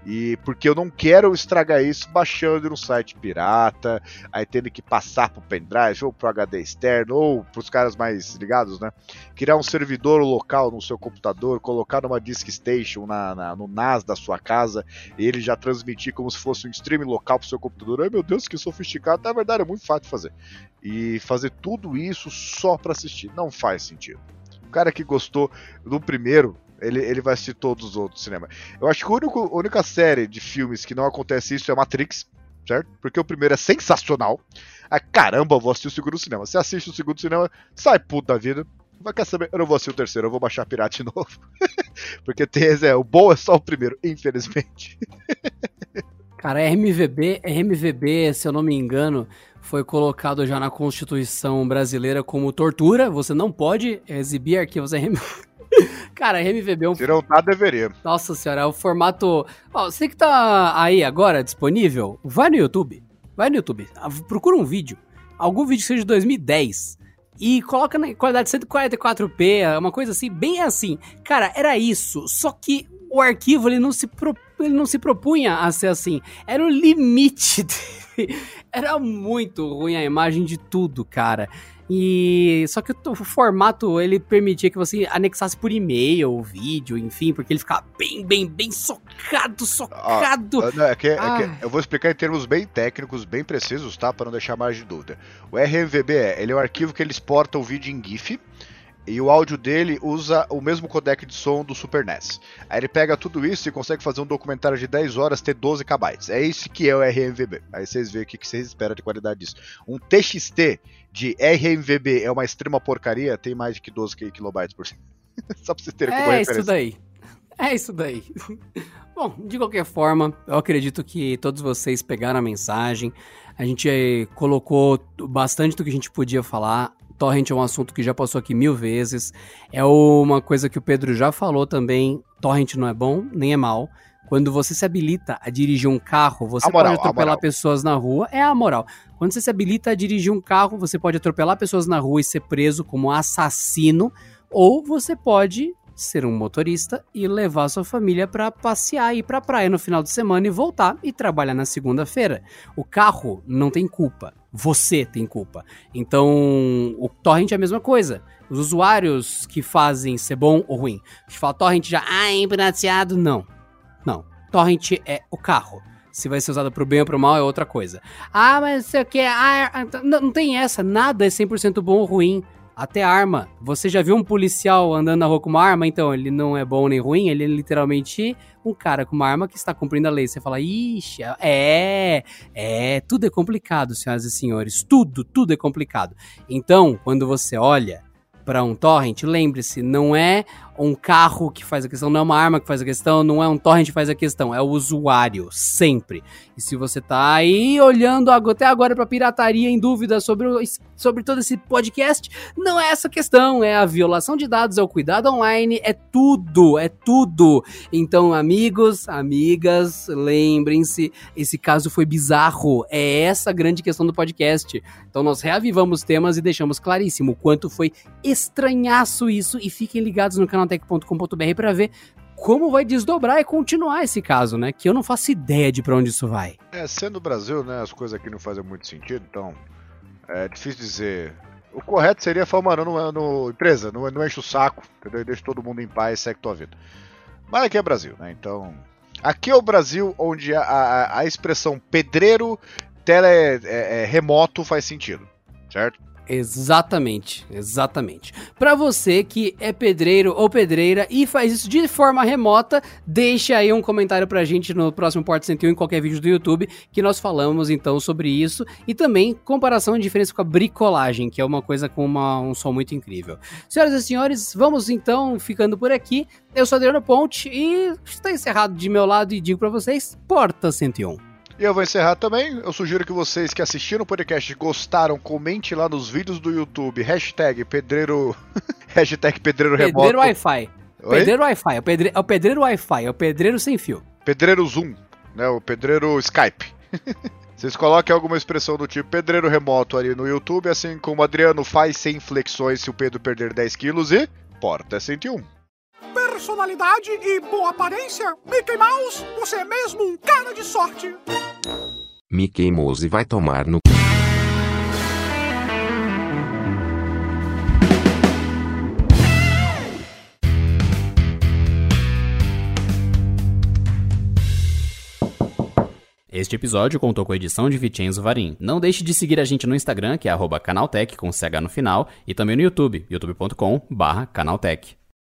E porque eu não quero estragar isso baixando no site pirata, aí tendo que passar pro pendrive ou pro HD externo ou pros caras mais ligados, né? Criar um servidor local no seu computador, colocar numa disk station na, na, no NAS da sua casa e ele já transmitir como se fosse um stream local pro seu computador. Ai meu Deus, que sofisticado! Na verdade é muito fácil de fazer. E fazer tudo isso só para assistir não faz sentido. O cara que gostou do primeiro ele, ele vai assistir todos os outros cinemas. Eu acho que a única, a única série de filmes que não acontece isso é Matrix, certo? Porque o primeiro é sensacional. Ah, caramba, eu vou assistir o segundo cinema. Você assiste o segundo cinema, sai puto da vida. Mas quer saber? Eu não vou assistir o terceiro, eu vou baixar Pirata de novo. Porque tem, é, o bom é só o primeiro, infelizmente. Cara, RMVB, RMVB, se eu não me engano, foi colocado já na Constituição brasileira como tortura. Você não pode exibir arquivos RMVB. Cara, RMVB é um. Se não tá, deveria. Nossa senhora, é o formato. Ó, você que tá aí agora disponível, vai no YouTube. Vai no YouTube. Procura um vídeo. Algum vídeo que seja de 2010. E coloca na qualidade 144p, uma coisa assim, bem assim. Cara, era isso. Só que o arquivo ele não se, pro, ele não se propunha a ser assim. Era o limite dele. Era muito ruim a imagem de tudo, cara. E só que o formato ele permitia que você anexasse por e-mail, ou vídeo, enfim, porque ele ficava bem, bem, bem socado, socado. Ah, não, é que, é que eu vou explicar em termos bem técnicos, bem precisos, tá, para não deixar mais de dúvida. O RMVB é, ele é um arquivo que ele exporta o vídeo em GIF. E o áudio dele usa o mesmo codec de som do Super NES. Aí ele pega tudo isso e consegue fazer um documentário de 10 horas ter 12 KB. É isso que é o RMVB. Aí vocês veem o que vocês esperam de qualidade disso. Um TXT de RMVB é uma extrema porcaria, tem mais de que 12 kilobytes por cento. Só pra vocês terem como É isso daí. É isso daí. Bom, de qualquer forma, eu acredito que todos vocês pegaram a mensagem. A gente eh, colocou bastante do que a gente podia falar. Torrent é um assunto que já passou aqui mil vezes. É uma coisa que o Pedro já falou também. Torrent não é bom, nem é mal. Quando você se habilita a dirigir um carro, você moral, pode atropelar pessoas na rua. É a moral. Quando você se habilita a dirigir um carro, você pode atropelar pessoas na rua e ser preso como assassino. Ou você pode ser um motorista e levar sua família para passear, ir pra praia no final de semana e voltar e trabalhar na segunda-feira. O carro não tem culpa. Você tem culpa. Então, o torrent é a mesma coisa. Os usuários que fazem ser bom ou ruim. A gente fala torrent já, ah, é pirateado. Não. Não. Torrent é o carro. Se vai ser usado pro bem ou pro mal é outra coisa. Ah, mas você quer. Ah, não, não tem essa. Nada é 100% bom ou ruim. Até arma. Você já viu um policial andando na rua com uma arma? Então, ele não é bom nem ruim, ele é literalmente um cara com uma arma que está cumprindo a lei. Você fala, ixi, é, é, tudo é complicado, senhoras e senhores. Tudo, tudo é complicado. Então, quando você olha para um torrent, lembre-se, não é um carro que faz a questão, não é uma arma que faz a questão, não é um torrent que faz a questão, é o usuário, sempre. E se você tá aí olhando até agora para pirataria em dúvida sobre, o, sobre todo esse podcast, não é essa questão, é a violação de dados, é o cuidado online, é tudo, é tudo. Então, amigos, amigas, lembrem-se, esse caso foi bizarro, é essa a grande questão do podcast. Então, nós reavivamos temas e deixamos claríssimo o quanto foi estranhaço isso e fiquem ligados no canal tech.com.br para ver como vai desdobrar e continuar esse caso, né? Que eu não faço ideia de para onde isso vai. É, sendo o Brasil, né, as coisas aqui não fazem muito sentido, então é difícil dizer. O correto seria falar, mano, no, no empresa, não, não enche o saco, entendeu? Deixa todo mundo em paz segue tua vida. Mas aqui é Brasil, né? Então. Aqui é o Brasil onde a, a, a expressão pedreiro tele é, é, remoto faz sentido, certo? Exatamente, exatamente. Para você que é pedreiro ou pedreira e faz isso de forma remota, deixa aí um comentário pra gente no próximo Porto 101 em qualquer vídeo do YouTube que nós falamos então sobre isso e também comparação de diferença com a bricolagem, que é uma coisa com uma, um som muito incrível. Senhoras e senhores, vamos então ficando por aqui. Eu sou Adriano Ponte e está encerrado de meu lado e digo para vocês, Porta 101. E eu vou encerrar também. Eu sugiro que vocês que assistiram o podcast gostaram, comente lá nos vídeos do YouTube. Hashtag pedreiro. hashtag pedreiro remoto. Pedreiro Wi-Fi. Pedreiro Wi-Fi. É o pedreiro, é o pedreiro Wi-Fi. É o pedreiro sem fio. Pedreiro Zoom. Né, o pedreiro Skype. Vocês coloquem alguma expressão do tipo pedreiro remoto ali no YouTube, assim como o Adriano faz sem flexões se o Pedro perder 10 quilos e Porta 101. Personalidade e boa aparência? Mickey Mouse, você é mesmo um cara de sorte. Mickey Mouse vai tomar no Este episódio contou com a edição de Vicenzo Varim. Não deixe de seguir a gente no Instagram, que é arroba canaltech com CH no final, e também no YouTube, youtube.com barra canaltech.